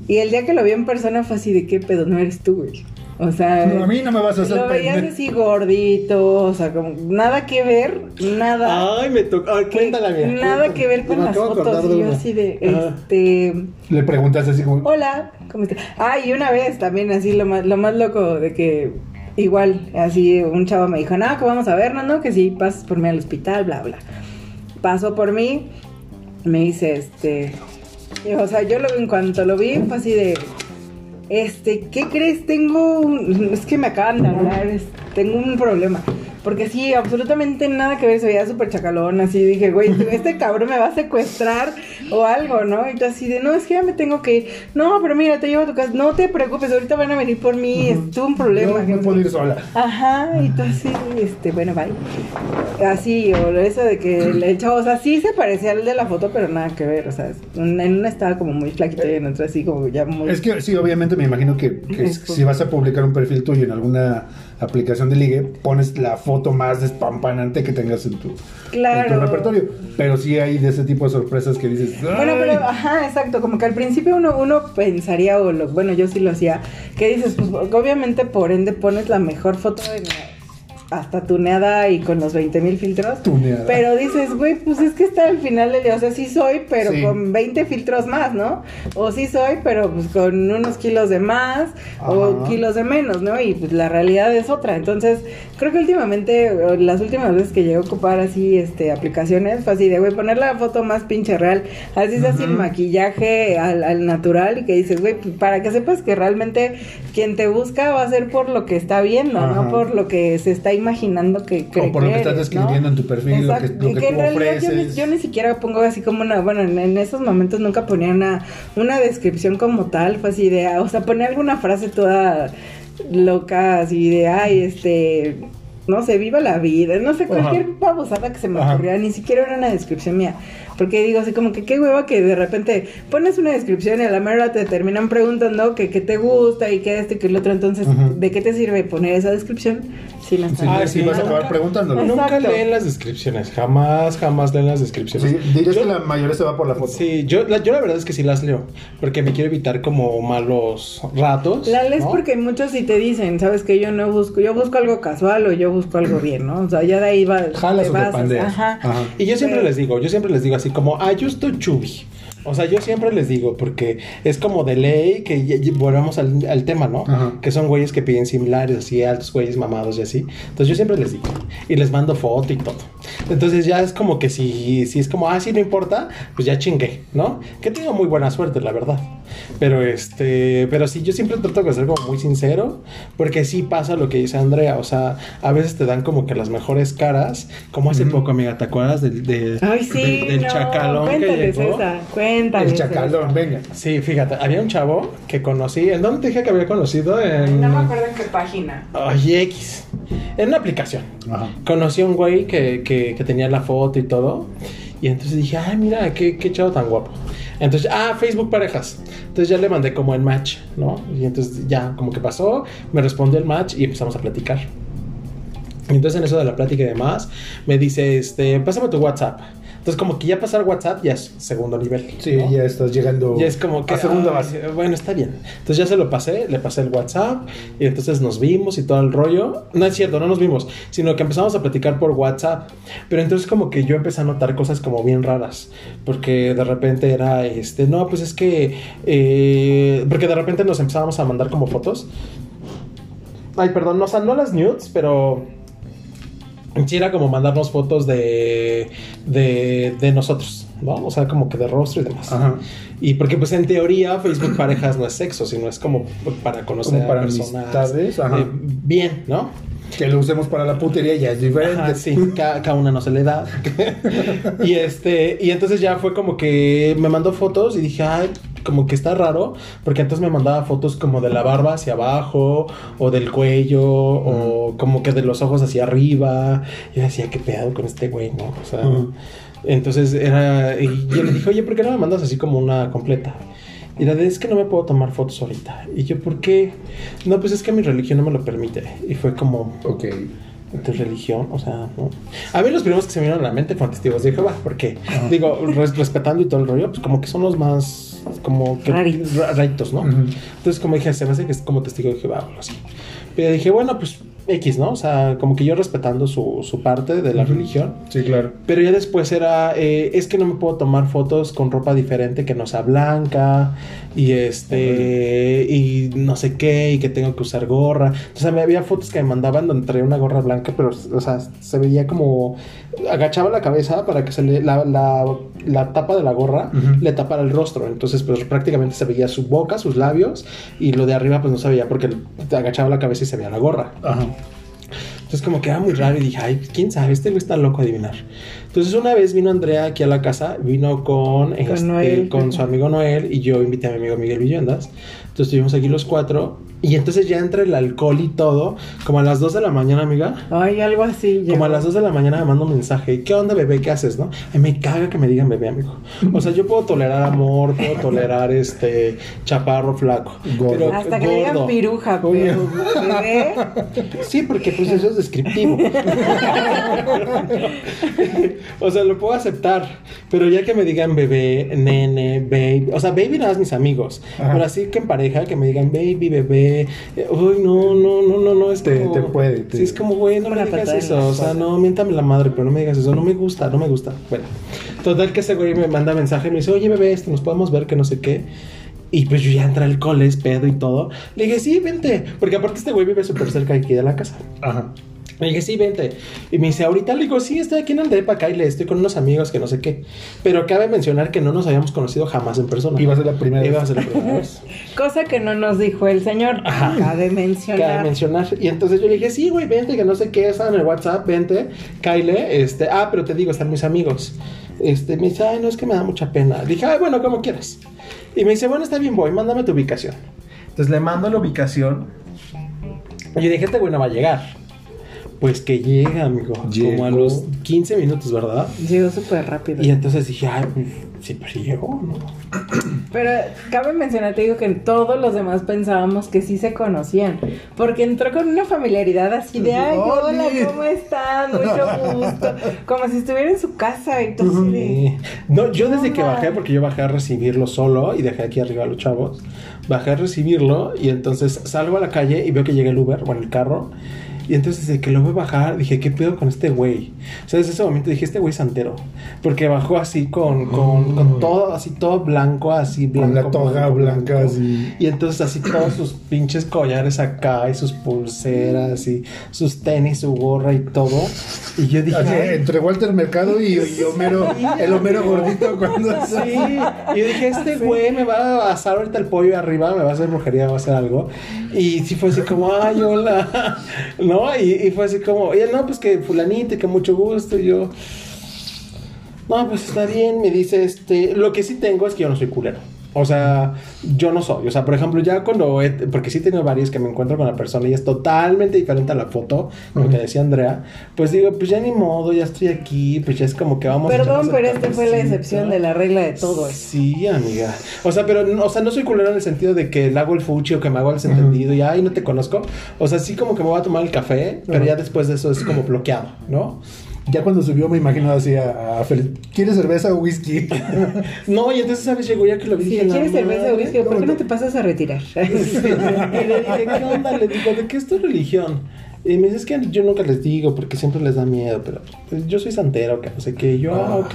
Y el día que lo vi en persona fue así de qué pedo, no eres tú, güey. O sea, No, a mí no me vas a hacer lo veías así gordito, o sea, como nada que ver, nada. Ay, me tocó. Cuéntala bien. Nada que ver con Me las fotos. Y yo una. así de, Ajá. este, Le preguntas así como... Hola, ¿cómo estás? Ah, y una vez también así lo más, lo más loco de que igual, así un chavo me dijo, no, que vamos a vernos, ¿no? Que si pasas por mí al hospital, bla, bla. Pasó por mí, me dice, este, y, o sea, yo lo, en cuanto lo vi, fue así de, este, ¿qué crees? Tengo, es que me acaban de hablar, tengo un problema. Porque sí, absolutamente nada que ver, se veía súper chacalón, así dije, güey, este cabrón me va a secuestrar o algo, ¿no? Y tú así de, no, es que ya me tengo que ir. No, pero mira, te llevo a tu casa, no te preocupes, ahorita van a venir por mí, es tu un problema. No, no puedo ir sola. Ajá, y tú así, este, bueno, bye. Así, o eso de que el chavo, o sea, sí se parecía al de la foto, pero nada que ver, o sea, en una estaba como muy flaquito y en otra así como ya muy... Es que sí, obviamente me imagino que, si vas a publicar un perfil tuyo en alguna aplicación de ligue, pones la foto más despampanante que tengas en tu, Claro. en tu repertorio. Pero sí hay de ese tipo de sorpresas que dices... Bueno, "Ay". pero, ajá, exacto, como que al principio uno, uno pensaría, o lo, bueno, yo sí lo hacía, que dices, pues obviamente por ende pones la mejor foto en, hasta tuneada y con los 20 mil filtros. Tuneada. Pero dices, güey, pues es que está al final del día, o sea, sí soy, pero Sí. con 20 filtros más, ¿no? O sí soy, pero pues con unos kilos de más o kilos de menos, ¿no? Y pues la realidad es otra. Entonces, creo que últimamente, las últimas veces que llegué a ocupar así, este, aplicaciones, fue así de, güey, poner la foto más pinche real, así es así el Ujú. maquillaje al, al natural y que dices, güey, pues, para que sepas que realmente quien te busca va a ser por lo que está viendo, Ajá. no por lo que se está imaginando que cree O por lo que eres, estás ¿no? describiendo en tu perfil, lo que, Exacto. lo que, en realidad yo ni, ofreces. yo ni siquiera pongo así como una, bueno, en, en esos momentos nunca ponía una, una descripción como tal, fue así de, ah, o sea, ponía alguna frase toda loca, así de, ay, este, no sé, viva la vida, no sé, cualquier babosada que se me Ajá. ocurriera, ni siquiera era una descripción mía, porque digo así como que qué hueva que de repente pones una descripción y a la mera te terminan preguntando que qué te gusta y qué esto y qué lo otro, entonces. ¿de qué te sirve poner esa descripción? Si no está Sí, Ah, sí, vas a nunca- acabar preguntándolo. Exacto. Nunca leen las descripciones, jamás, jamás leen las descripciones. Sí, dirías Yo- que la mayoría se va por la foto. Sí, yo la, yo la verdad es que sí las leo, porque me quiero evitar como malos ratos. La lees ¿no? porque muchos sí te dicen, sabes que yo no busco, yo busco algo casual o yo busco algo bien, ¿no? O sea, ya de ahí va. Jalas te o te basas, pandeas. Ajá. Ajá. Y yo siempre Pero- les digo, yo siempre les digo así como, ah, yo estoy chubi. O sea, yo siempre les digo, porque es como de ley que volvamos al, al tema, ¿no? Ajá. Que son güeyes que piden similares, así, altos güeyes mamados y así. Entonces yo siempre les digo, y les mando foto y todo. Entonces ya es como que si, si es como, ah, sí, no importa, pues ya chingué, ¿no? Que tengo muy buena suerte, la verdad. Pero este, pero sí, yo siempre trato de ser como muy sincero, porque sí pasa lo que dice Andrea, o sea, a veces te dan como que las mejores caras, como hace poco, amiga, ¿te acuerdas del, de- Ay, sí, de- del no, chacalón que cuéntales llegó? esa, cuéntales. El chacalón, venga. Sí, fíjate, había un chavo que conocí, ¿en dónde te dije que había conocido? En... No me acuerdo en qué página. Ay, X, en una aplicación. Ajá. Conocí a un güey que, que, que tenía la foto y todo. Y entonces dije, ay, mira, qué, qué chavo tan guapo. Entonces, ah, Facebook parejas. Entonces ya le mandé como el match, ¿no? Y entonces ya como que pasó, me respondió el match y empezamos a platicar. Y entonces en eso de la plática y demás, me dice, este, pásame tu WhatsApp. Entonces como que ya pasar WhatsApp ya es segundo nivel. Sí, ¿no? ya estás llegando Y es como que. a segunda base. Bueno, está bien. Entonces ya se lo pasé, le pasé el WhatsApp y entonces nos vimos y todo el rollo. No es cierto, no nos vimos, sino que empezamos a platicar por WhatsApp. Pero entonces como que yo empecé a notar cosas como bien raras. Porque de repente era este, no, pues es que. eh, porque de repente nos empezábamos a mandar como fotos. Ay, perdón, no, o sea, no las nudes, pero. Sí, era como mandarnos fotos de, de, de nosotros, ¿no? O sea, como que de rostro y demás. Ajá. Y porque pues en teoría Facebook parejas no es sexo, sino es como para conocer Como para a personas ajá. eh, bien, ¿no? Que lo usemos para la putería ya es diferente. Ajá, sí, cada, cada una no se le da. y este, y entonces ya fue como que me mandó fotos y dije, ay, como que está raro, porque entonces me mandaba fotos como de la barba hacia abajo, o del cuello, o como que de los ojos hacia arriba. Y yo decía, qué pedo con este güey, ¿no? O sea, entonces era, y yo le dije, oye, ¿por qué no me mandas así como una completa? Y la de es que no me puedo tomar fotos ahorita. Y yo, ¿por qué? No, pues es que mi religión no me lo permite. Y fue como, Ok. de religión, o sea, ¿no? A mí los primeros que se me vinieron a la mente fueron testigos de Jehová, porque, digo, res- respetando y todo el rollo, pues como que son los más, como que Raritos. ra- raritos, ¿no? Entonces, como dije, se me hace que es como testigo de Jehová o algo así. Pero dije, bueno, pues X, ¿no? O sea, como que yo respetando su, su parte de la religión. Sí, claro. Pero ya después era, eh, es que no me puedo tomar fotos con ropa diferente que no sea blanca y este, y no sé qué, y que tengo que usar gorra. Entonces me había fotos que me mandaban donde traía una gorra blanca, pero, o sea, se veía como, agachaba la cabeza para que se le, la, la, la tapa de la gorra le tapara el rostro. Entonces, pues prácticamente se veía su boca, sus labios, y lo de arriba, pues no se veía porque agachaba la cabeza y se veía la gorra. Ajá. Entonces como que era muy raro y dije, ay, quién sabe, este güey está loco a adivinar. Entonces una vez vino Andrea aquí a la casa, vino con, este, Noel. con su amigo Noel y yo invité a mi amigo Miguel Villendas. Entonces estuvimos aquí los cuatro y entonces ya entre el alcohol y todo, como a las 2 de la mañana, amiga. Ay, algo así. Como llegó. a las 2 de la mañana me manda un mensaje. ¿Qué onda, bebé? ¿Qué haces, no? Ay, me caga que me digan bebé, amigo. O sea, yo puedo tolerar amor, puedo tolerar este chaparro flaco. Gordo. Pero Hasta que le digan gordo. piruja, pero bebé. Sí, porque pues eso es descriptivo. o sea, lo puedo aceptar. Pero ya que me digan bebé, nene, baby. O sea, baby nada más mis amigos. Ajá. Pero así que en pareja, que me digan baby, bebé. Eh, Uy, no, no, no, no, no. Es Te- como- te puede, te- Sí, es como, güey, no me digas eso. O sea, no, miéntame la madre, pero no me digas eso. No me gusta, no me gusta. Bueno, total que ese güey me manda mensaje y me dice, oye, bebé, esto nos podemos ver, que no sé qué. Y pues yo ya entré al coles, pedo y todo. Le dije, sí, vente. Porque aparte este güey vive súper cerca de aquí de la casa. Ajá. Le dije, sí, vente. Y me dice, ahorita le digo, sí, estoy aquí en Andepa, acá y le estoy con unos amigos que no sé qué. Pero cabe mencionar que no nos habíamos conocido jamás en persona. Iba a ser la primera Iba a vez. ser la primera vez. Cosa que no nos dijo el señor. Ajá. Cabe mencionar. Cabe mencionar. Y entonces yo le dije, sí, güey, vente, que no sé qué, está en el WhatsApp, vente, Kyle, este, ah, pero te digo, están mis amigos. Este, me dice, ay, no, es que me da mucha pena. Le dije, ay, bueno, como quieras. Y me dice, bueno, está bien, voy, mándame tu ubicación. Entonces le mando la ubicación. Y yo dije, este güey no va a llegar. Pues que llega, amigo. Como a Llegó. los 15 minutos, ¿verdad? Llegó súper rápido. Y entonces dije, ay, pues siempre llegó, ¿no? Pero cabe mencionar, te digo que todos los demás pensábamos que sí se conocían. Porque entró con una familiaridad así de, ay, hola. ¿cómo están? Mucho gusto. Como si estuviera en su casa y todo así de- Sí. No, yo desde que bajé, porque yo bajé a recibirlo solo y dejé aquí arriba a los chavos, bajé a recibirlo y entonces salgo a la calle y veo que llega el Uber, bueno, el carro. Y entonces desde que lo voy a bajar, dije, ¿qué pedo con este güey? O sea, desde ese momento dije, este güey es santero. Porque bajó así con, con, con todo, así todo blanco, así blanco. Con la toga blanco, blanca, blanco. así. Y entonces así todos sus pinches collares acá y sus pulseras y sus tenis, su gorra y todo. Y yo dije, Así, "Ay, entre Walter Mercado y, y Homero, el Homero gordito cuando Sí, y yo dije, este güey me va a asar ahorita el pollo de arriba, me va a hacer brujería, me va a hacer algo. Y sí fue así como, ay, hola. ¿No? Y, y fue así como, oye, no, pues que fulanito, que mucho gusto. Y yo, no, pues está bien. Me dice, este, lo que sí tengo es que yo no soy culero. O sea, yo no soy. O sea, por ejemplo, ya cuando. he- porque sí he tenido varios que me encuentro con la persona y es totalmente diferente a la foto, como Ujú. que decía Andrea. Pues digo, pues ya ni modo, ya estoy aquí. Pues ya es como que vamos a Perdón, pero este fue la excepción de la regla de todo eso. Sí, amiga. O sea, pero no- o sea, no soy culero en el sentido de que le hago el fuchi o que me hago el desentendido y ay, no te conozco. O sea, sí como que me voy a tomar el café, pero ya después de eso es como bloqueado, ¿no? Ya cuando subió me imagino así a, a Felipe, ¿quieres cerveza o whisky? No, y entonces, ¿sabes? Llegó ya que lo vi. Dije, "La quieres cerveza o madre". whisky, ¿por qué no te pasas a retirar? Y le dije, ¿qué onda? Le digo, ¿de qué es tu religión? Y me dice, es que yo nunca les digo porque siempre les da miedo, pero pues, yo soy santero, que no sé qué. Y yo, ah, Ah. ok.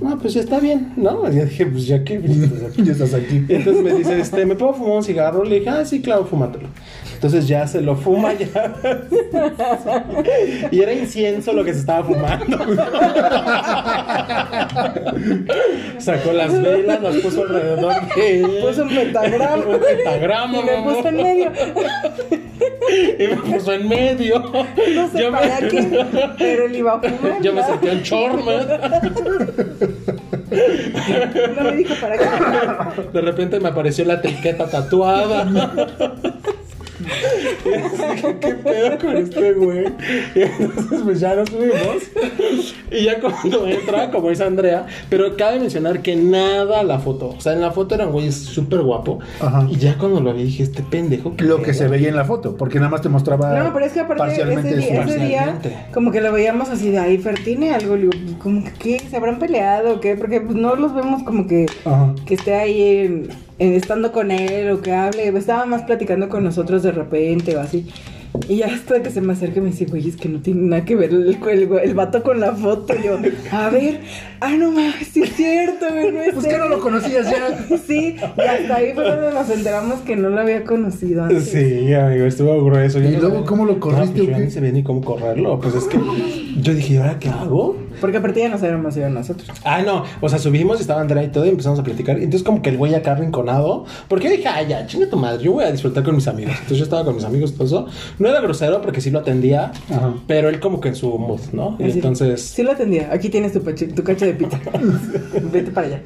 No, pues ya está bien, ¿no? Y yo dije, pues ya que ya estás aquí. Entonces me dice, este, ¿me puedo fumar un cigarro? Le dije, ah, sí, claro, fúmatelo. Entonces ya se lo fuma ya. y era incienso lo que se estaba fumando. Sacó las velas, las puso alrededor de él. Puso un pentagrama. Un pentagrama, Y me puso en medio. Y me puso en medio. No sé Yo me- para qué, pero él iba a fumar. Yo me sentí un chorma. No me dijo para qué. De repente me apareció la triqueta tatuada. ¿Qué pedo con este güey? Y entonces pues ya nos subimos. Y ya cuando entra, como dice Andrea, pero cabe mencionar que nada la foto. O sea, en la foto era un güey súper guapo. Ajá. Y ya cuando lo vi dije, este pendejo. ¿qué Lo que se veía en la foto, porque nada más te mostraba No, pero es que aparte ese día, ese día, como que lo veíamos así de ahí, Fer, tiene algo, pues, como que ¿qué? se habrán peleado o qué, porque pues, no los vemos como que, Ajá. que esté ahí en estando con él o que hable, estaba más platicando con nosotros de repente o así. Y ya hasta que se me acerca y me dice, güey, es que no tiene nada que ver el, el, el vato con la foto. Y yo, a ver, ah, no mames, sí es cierto, güey, no es Pues que no él". lo conocías ya. Sí, y hasta ahí fue cuando nos enteramos que no lo había conocido antes. Sí, amigo, estuvo grueso. Yo ¿Y no luego cómo lo No, corriste pues o yo ni sabía ni cómo correrlo. Pues es que yo dije, ¿y ahora qué hago? Porque aparte ya no sabíamos si eran nosotros. Ah, no, o sea, subimos y estaba Andrea y todo y empezamos a platicar. Entonces como que el güey acá rinconado, porque yo dije, ay, ya, chinga tu madre, yo voy a disfrutar con mis amigos. Entonces yo estaba con mis amigos y todo eso. No era grosero porque sí lo atendía, Ajá. pero él como que en su mood, ¿no? Y Así, entonces... Sí lo atendía. Aquí tienes tu, peche- tu cacho de pita. Vete para allá.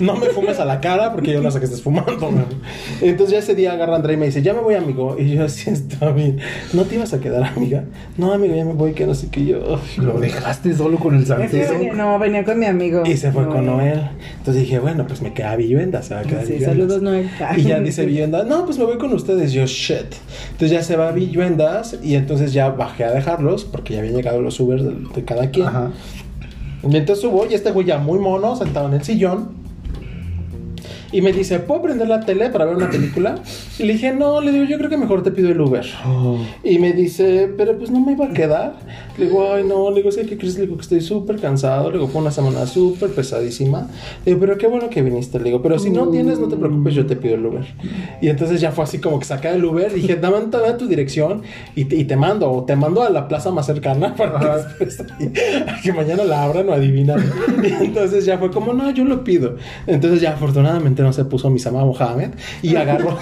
No me fumes a la cara porque yo no sé que estés fumando. ¿no? Entonces ya ese día agarra Andrea y me dice, ya me voy, amigo. Y yo así está bien. ¿No te ibas a quedar, amiga? No, amigo, ya me voy, que no sé qué yo. Lo dejaste solo con el Es que no, venía con mi amigo. Y se fue con Noel. Entonces dije, bueno, pues me queda Villuenda, se va a quedar Sí, Villuendas. saludos, Noel. Y ya dice Villuenda, no, pues me voy con ustedes. Yo, shit. Entonces ya se va a Villuendas y entonces ya bajé a dejarlos porque ya habían llegado los Ubers de, de cada quien. Ajá. Y entonces subo y este güey ya muy mono, sentado en el sillón. Y me dice, ¿puedo prender la tele para ver una película? Y le dije, no, le digo, yo creo que mejor te pido el Uber. Oh. Y me dice, pero pues no me iba a quedar. Le digo, ay, no, le digo, es que ¿qué crees? Le digo que estoy súper cansado. Le digo, fue una semana súper pesadísima. Le digo, pero qué bueno que viniste. Le digo, pero si no tienes, no te preocupes, yo te pido el Uber. Y entonces ya fue así como que saqué el Uber. Dije, dame dame tu dirección y te, y te mando. O te mando a la plaza más cercana para que, ahí- que mañana la abran o adivinan. Y entonces ya fue como, no, yo lo pido. Entonces ya afortunadamente no se puso Misama Mohamed y agarró,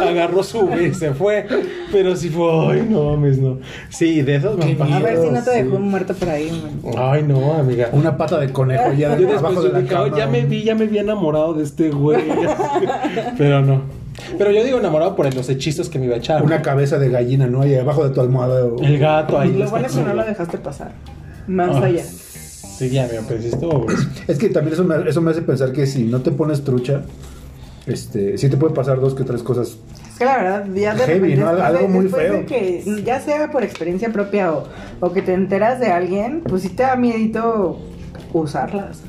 agarró su Uber y se fue. Pero sí fue, ay, no mames, no. Sí, de esos me Qué han pasado. A ver si no te Sí. dejó muerto por ahí, man. Ay, no, amiga. Una pata de conejo ya Yo después abajo de la dije, "Ay, cama. ya me vi, ya me vi enamorado de este güey. Pero no. Pero yo digo enamorado por los hechizos que me iba a echar. Una cabeza de gallina, ¿no? Ahí abajo de tu almohada. El gato ahí. Lo bueno es que no lo dejaste pasar. Más Ah. allá. Sí, ya, estuvo grueso. Es que también eso me, eso me hace pensar que si no te pones trucha, este, sí te puede pasar dos que tres cosas. Es que la verdad, ya de Heavy, repente, ¿no? Algo muy feo. de que, ya sea por experiencia propia o, o que te enteras de alguien, pues sí te da miedito usarlas.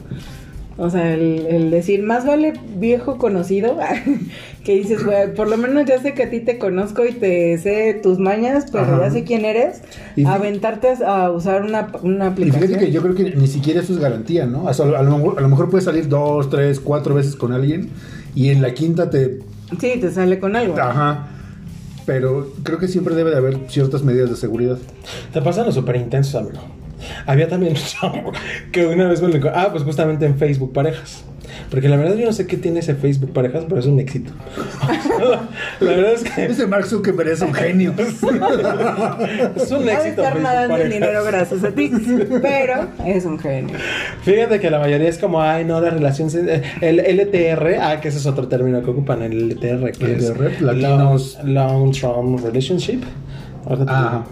O sea, el, el decir, más vale viejo conocido, que dices, güey, por lo menos ya sé que a ti te conozco y te sé tus mañas, pero Ajá. ya sé quién eres, Y aventarte a, a usar una, una Y aplicación. fíjate que yo creo que ni siquiera eso es garantía, ¿no? O sea, a, lo, mejor- a lo mejor puedes salir dos, tres, cuatro veces con alguien y en la quinta te... Sí, te sale con algo. Ajá. Pero creo que siempre debe de haber ciertas medidas de seguridad. Te pasan los súper intensos, amigo. Había también un chavo que una vez me lo. Ah, pues justamente en Facebook Parejas. Porque la verdad yo no sé qué tiene ese Facebook Parejas, pero es un éxito. la verdad es que Ese Mark Zuckerberg es un genio. es un éxito. estar Facebook nadando en dinero gracias a ti, pero es un genio. Fíjate que la mayoría es como, ay, no, la relación. se- El LTR, ah, que ese es otro término que ocupan, el LTR, que LTR, es latinos. Long, long Term Relationship. Ajá.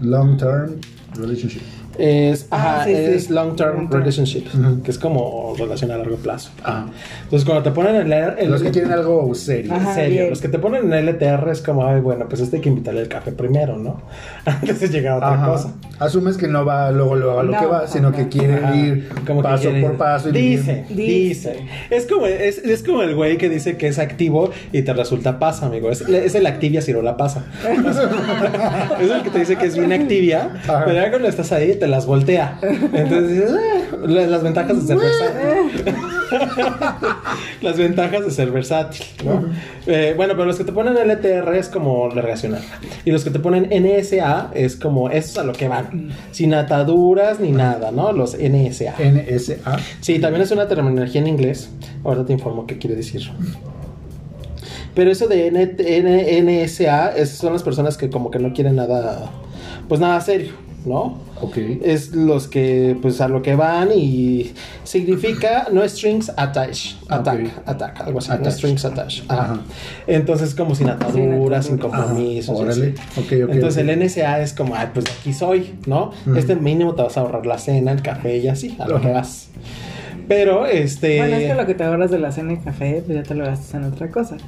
Long term relationship. Es, Ah, ajá, sí, sí. es long term Long term. relationship, que es como relación a largo plazo. Ajá. Entonces, cuando te ponen en el, el- Los que quieren algo serio. Ajá. serio, bien. los que te ponen en LTR es como, ay, bueno, pues este hay que invitarle el café primero, ¿no? Antes de llegar a otra Ajá. cosa. Asumes que no va luego, luego a lo No, que va, sino que quiere Ajá. ir Como paso quiere- por paso. y Dice, bien. dice. Es como, es, es como el güey que dice que es activo y te resulta pasa, amigo. Es, es el activia si no la pasa. es el que te dice que es bien activia, Ajá. pero ya cuando estás ahí, te las voltea. Entonces dices, la- las ventajas de ser versátil. las ventajas de ser versátil, ¿no? Eh, bueno, pero los que te ponen LTR es como relacionar. Y los que te ponen NSA es como, eso es a lo que van. Sin ataduras ni nada, ¿no? Los NSA. NSA. Sí, también es una terminología en inglés. Ahora te informo qué quiere decir. Pero eso de N- N- NSA es- son las personas que como que no quieren nada, pues nada serio, ¿no? Ok. Es los que pues a lo que van y significa no strings attached, attack, Ok. attack, algo así, no Attached. strings attached. Ajá. Ajá. Entonces como sin ataduras, sin compromisos. y Órale. así. Ok, ok, Entonces el NSA es como, ay, pues de aquí soy, ¿no? Este mínimo te vas a ahorrar la cena, el café y así, a lo que vas. Pero este Bueno, es que lo que te ahorras de la cena y café, pues ya te lo gastas en otra cosa.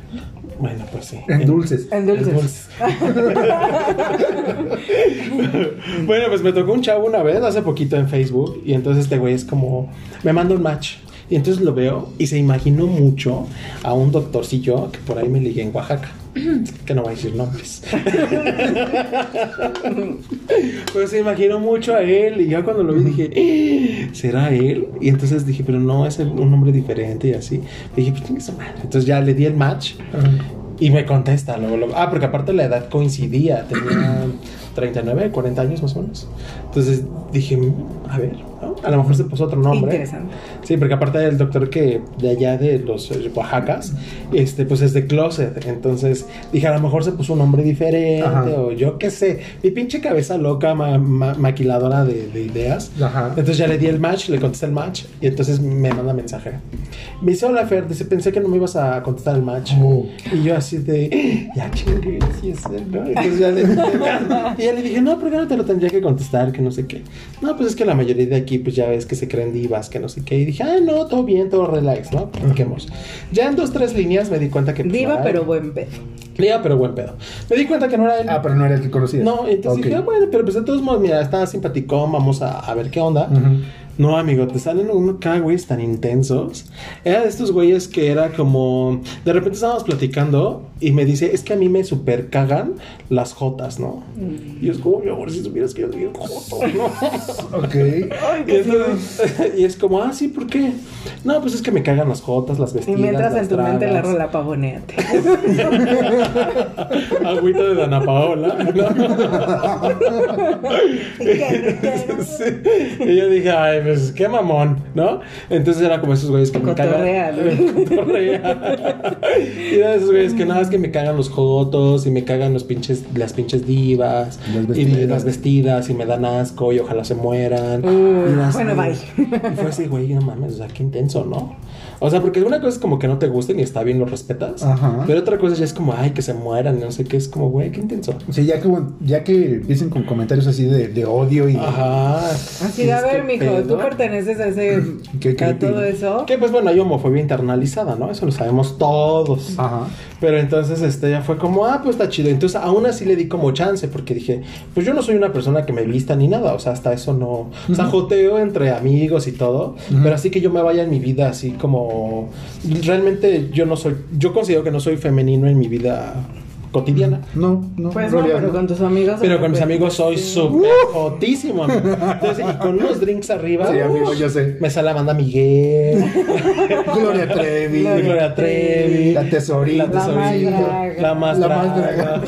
Bueno, pues sí. En dulces. En dulces. En dulces. bueno, pues me tocó un chavo una vez, hace poquito en Facebook, y entonces este güey es como, me manda un match. Y entonces lo veo y se imaginó mucho a un doctorcillo que por ahí me ligué en Oaxaca. Que no voy a decir nombres. Pero se imaginó mucho a él y ya cuando lo vi dije, "Eh, ¿será él? Y entonces dije, pero no, es el- un nombre diferente y así. Y dije, pues chingue su madre. Entonces ya le di el match Ajá. y me contesta luego, luego. Ah, porque aparte la edad coincidía, tenía 39, 40 años más o menos. Entonces dije, "Mm, a ver, ¿no? a lo mejor se puso otro nombre. Interesante. Sí, porque aparte del doctor que de allá de los eh, Oaxacas, este, pues es de closet. Entonces dije, a lo mejor se puso un nombre diferente Ajá. o yo qué sé. Mi pinche cabeza loca, ma- ma- maquiladora de, de ideas. Ajá. Entonces ya le di el match, le contesté el match y entonces me manda mensaje. Me dice, hola Fer, dice, pensé que no me ibas a contestar el match. Oh. Y yo así de, ya chingue, sí es él, ¿no? Entonces ya le, y ya le dije, no, ¿por qué no te lo tendría que contestar? Que no sé qué. No, pues es que la mayoría de aquí, pues ya ves que se creen divas, que no sé qué. Y dije, ah, no, todo bien, todo relax, ¿no? Platiquemos. Ya en dos, tres líneas me di cuenta que... pues, era pero él. buen pedo. Diva, pero buen pedo. Me di cuenta que no era él. Ah, pero no era el que conocías. No, entonces dije, ah, bueno, pero pues de todos modos, mira, está simpaticón, vamos a, a ver qué onda. Ujú. No, amigo, te salen unos cada güeyes tan intensos. Era de estos güeyes que era como. De repente estábamos platicando y me dice, es que a mí me super cagan las jotas, ¿no? Y es como, mi amor, si supieras que yo soy bien joto, ¿no? Ok. y, entonces- y es como, ah, sí, ¿por qué? No, pues es que me cagan las jotas, las Y vestidas. mientras las en tu mente la rola pavoneate. Agüita de Dana Paola. ¿no? Y yo dije, ay, pues qué mamón, ¿no? Entonces era como esos güeyes que me cagan. Y era de esos güeyes que nada, es que me cagan los jotos y me cagan los pinches, las pinches divas. Las y las vestidas y me dan asco y ojalá se mueran. Uh, Y bueno, bye. Y fue así, güey, no mames, o sea, qué intenso, ¿no? O sea, porque una cosa es como que no te gusten y está bien, lo respetas. Ajá. Pero otra cosa ya es como, ay, que se mueran, no sé qué, es como, güey, qué intenso. Sí, ya que, ya que empiecen con comentarios así de, de odio y de- Ajá. Así de, a ver, mijo, tú perteneces a ese. Qué a creepy. todo eso. Que pues bueno, hay homofobia internalizada, ¿no? Eso lo sabemos todos. Ajá. Pero entonces este ya fue como, ah, pues está chido. Entonces aún así le di como chance porque dije, pues yo no soy una persona que me vista ni nada, o sea, hasta eso no. O sea, joteo entre amigos y todo, pero así que yo me vaya en mi vida así como realmente yo no soy yo considero que no soy femenino en mi vida cotidiana. No, no. Pues no, pero no. con tus amigos. Pero con mis amigos soy súper jotísimo, amigo. Entonces, y con unos drinks arriba. Sí, amigo, yo sé. Me sale Amanda Miguel. Gloria Trevi. Gloria Gloria Trevi. La tesorita. La más tesorita. draga. La más La más draga. draga.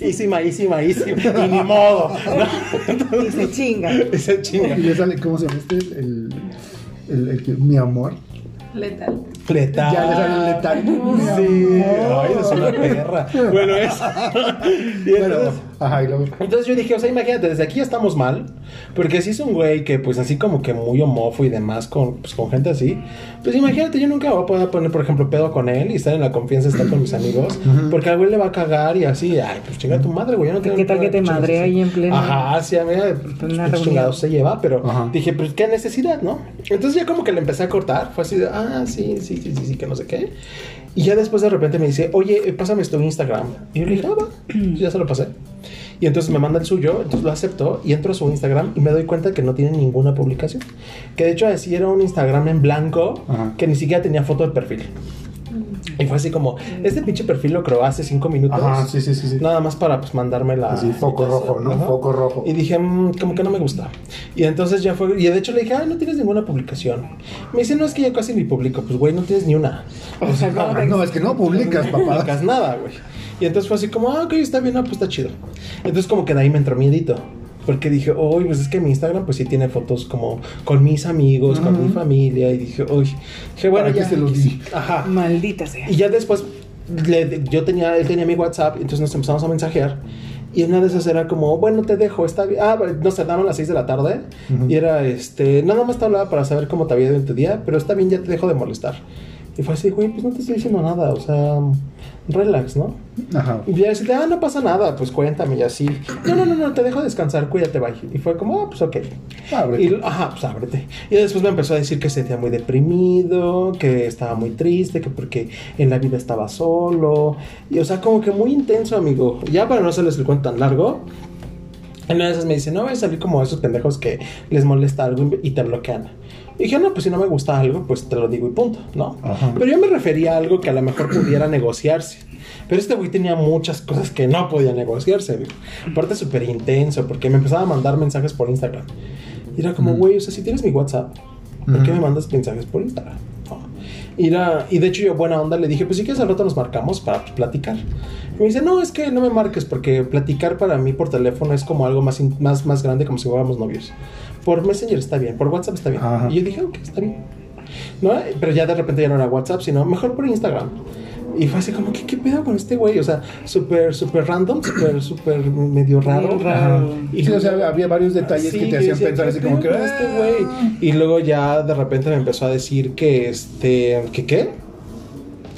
Ísima, ísima, ísima. Y ni modo. ¿no? Y se chinga. Ese chinga. Y le sale, ¿cómo se llama este? El, el, el que- mi amor. Letal. Letal. Ya le sale el letal. Sí. Ay, es una perra. Bueno, eso. Y Bueno, entonces- ajá, y luego. Entonces yo dije, o sea, imagínate, desde aquí ya estamos mal, porque si es un güey que pues así como que muy homófobo y demás con, pues, con gente así, pues imagínate, yo nunca voy a poder poner, por ejemplo, pedo con él y estar en la confianza de estar con mis amigos, porque al güey le va a cagar y así, ay, pues chinga tu madre, güey, yo no tengo ¿Qué tal que te así. ahí en pleno- Ajá, sí, a mí, pues, chingados se lleva, pero Ajá. dije, pues qué necesidad, ¿no? Entonces ya como que le empecé a cortar, fue así de, ah, sí, sí, sí, sí, sí, que no sé qué. Y ya después de repente me dice, oye, eh, pásame tu Instagram. Y yo le dije, ah, va, ya se lo pasé. Y entonces me manda el suyo, entonces lo acepto y entro a su Instagram y me doy cuenta que no tiene ninguna publicación. Que de hecho así era un Instagram en blanco Ajá. que ni siquiera tenía foto de perfil. Y fue así como, este pinche perfil lo creó hace cinco minutos. Ajá, sí, sí, sí, sí. Nada más para pues mandarme la. Así, foco rojo, ¿no? Ajá. Foco rojo. Y dije, "Mm, como que no me gusta. Y entonces ya fue. Y de hecho le dije, ay, no tienes ninguna publicación. Me dice, no, es que yo casi ni publico. Pues, güey, no tienes ni una. O sea, ¿cómo te- No, es que no publicas, No papá. publicas nada, güey. Y entonces fue así como, ah, ok, está bien, ah, pues está chido. Entonces como que de ahí me entró miedito. Porque dije, uy, pues es que mi Instagram pues sí tiene fotos como con mis amigos, con mi familia. Y dije, uy, dije, bueno, ¿Para qué ya. se los di? Ajá. Maldita sea. Y ya después, le- yo tenía, él tenía mi WhatsApp, entonces nos empezamos a mensajear. Y una de esas era como, bueno, te dejo, está bien. Ah, no sé, daban las 6 de la tarde. Ujú. Y era, este, nada más te hablaba para saber cómo te había ido en tu día, pero está bien, ya te dejo de molestar. Y fue así, güey, pues no te estoy diciendo nada, o sea, relax, ¿no? Ajá. Y ya decirle, ah, no pasa nada, pues cuéntame y así. No, no, no, no, te dejo descansar, cuídate, bye. Y fue como, ah, pues ok. Ábrete. Y, ajá, pues ábrete. Y después me empezó a decir que se sentía muy deprimido, que estaba muy triste, que porque en la vida estaba solo. Y o sea, como que muy intenso, amigo. Ya para no hacerles el cuento tan largo. En una de esas me dice, no voy a salir como esos pendejos que les molesta algo y te bloquean. Y dije, no, pues si no me gusta algo, pues te lo digo y punto, ¿no? Ajá. Pero yo me refería a algo que a lo mejor pudiera negociarse. Pero este güey tenía muchas cosas que no podía negociarse, güey. Aparte súper intenso, porque me empezaba a mandar mensajes por Instagram. Y era como, güey, o sea, si tienes mi WhatsApp, ¿por qué me mandas mensajes por Instagram? Y, era- y de hecho yo buena onda le dije, pues si quieres al rato nos marcamos para platicar. Y me dice, no, es que no me marques porque platicar para mí por teléfono es como algo más, más, más grande como si fuéramos novios. Por Messenger está bien, por WhatsApp está bien. Ajá. Y yo dije, ok, está bien. ¿No? Pero ya de repente ya no era WhatsApp, sino mejor por Instagram. Y fue así como, ¿qué, qué pedo con este güey? O sea, súper, súper random, súper, súper medio raro. Raro. Y sí, o sea, había varios detalles Sí, que te hacían decía, pensar ¿qué así como que. pedo con este güey. Y luego ya de repente me empezó a decir que este. ¿Que qué?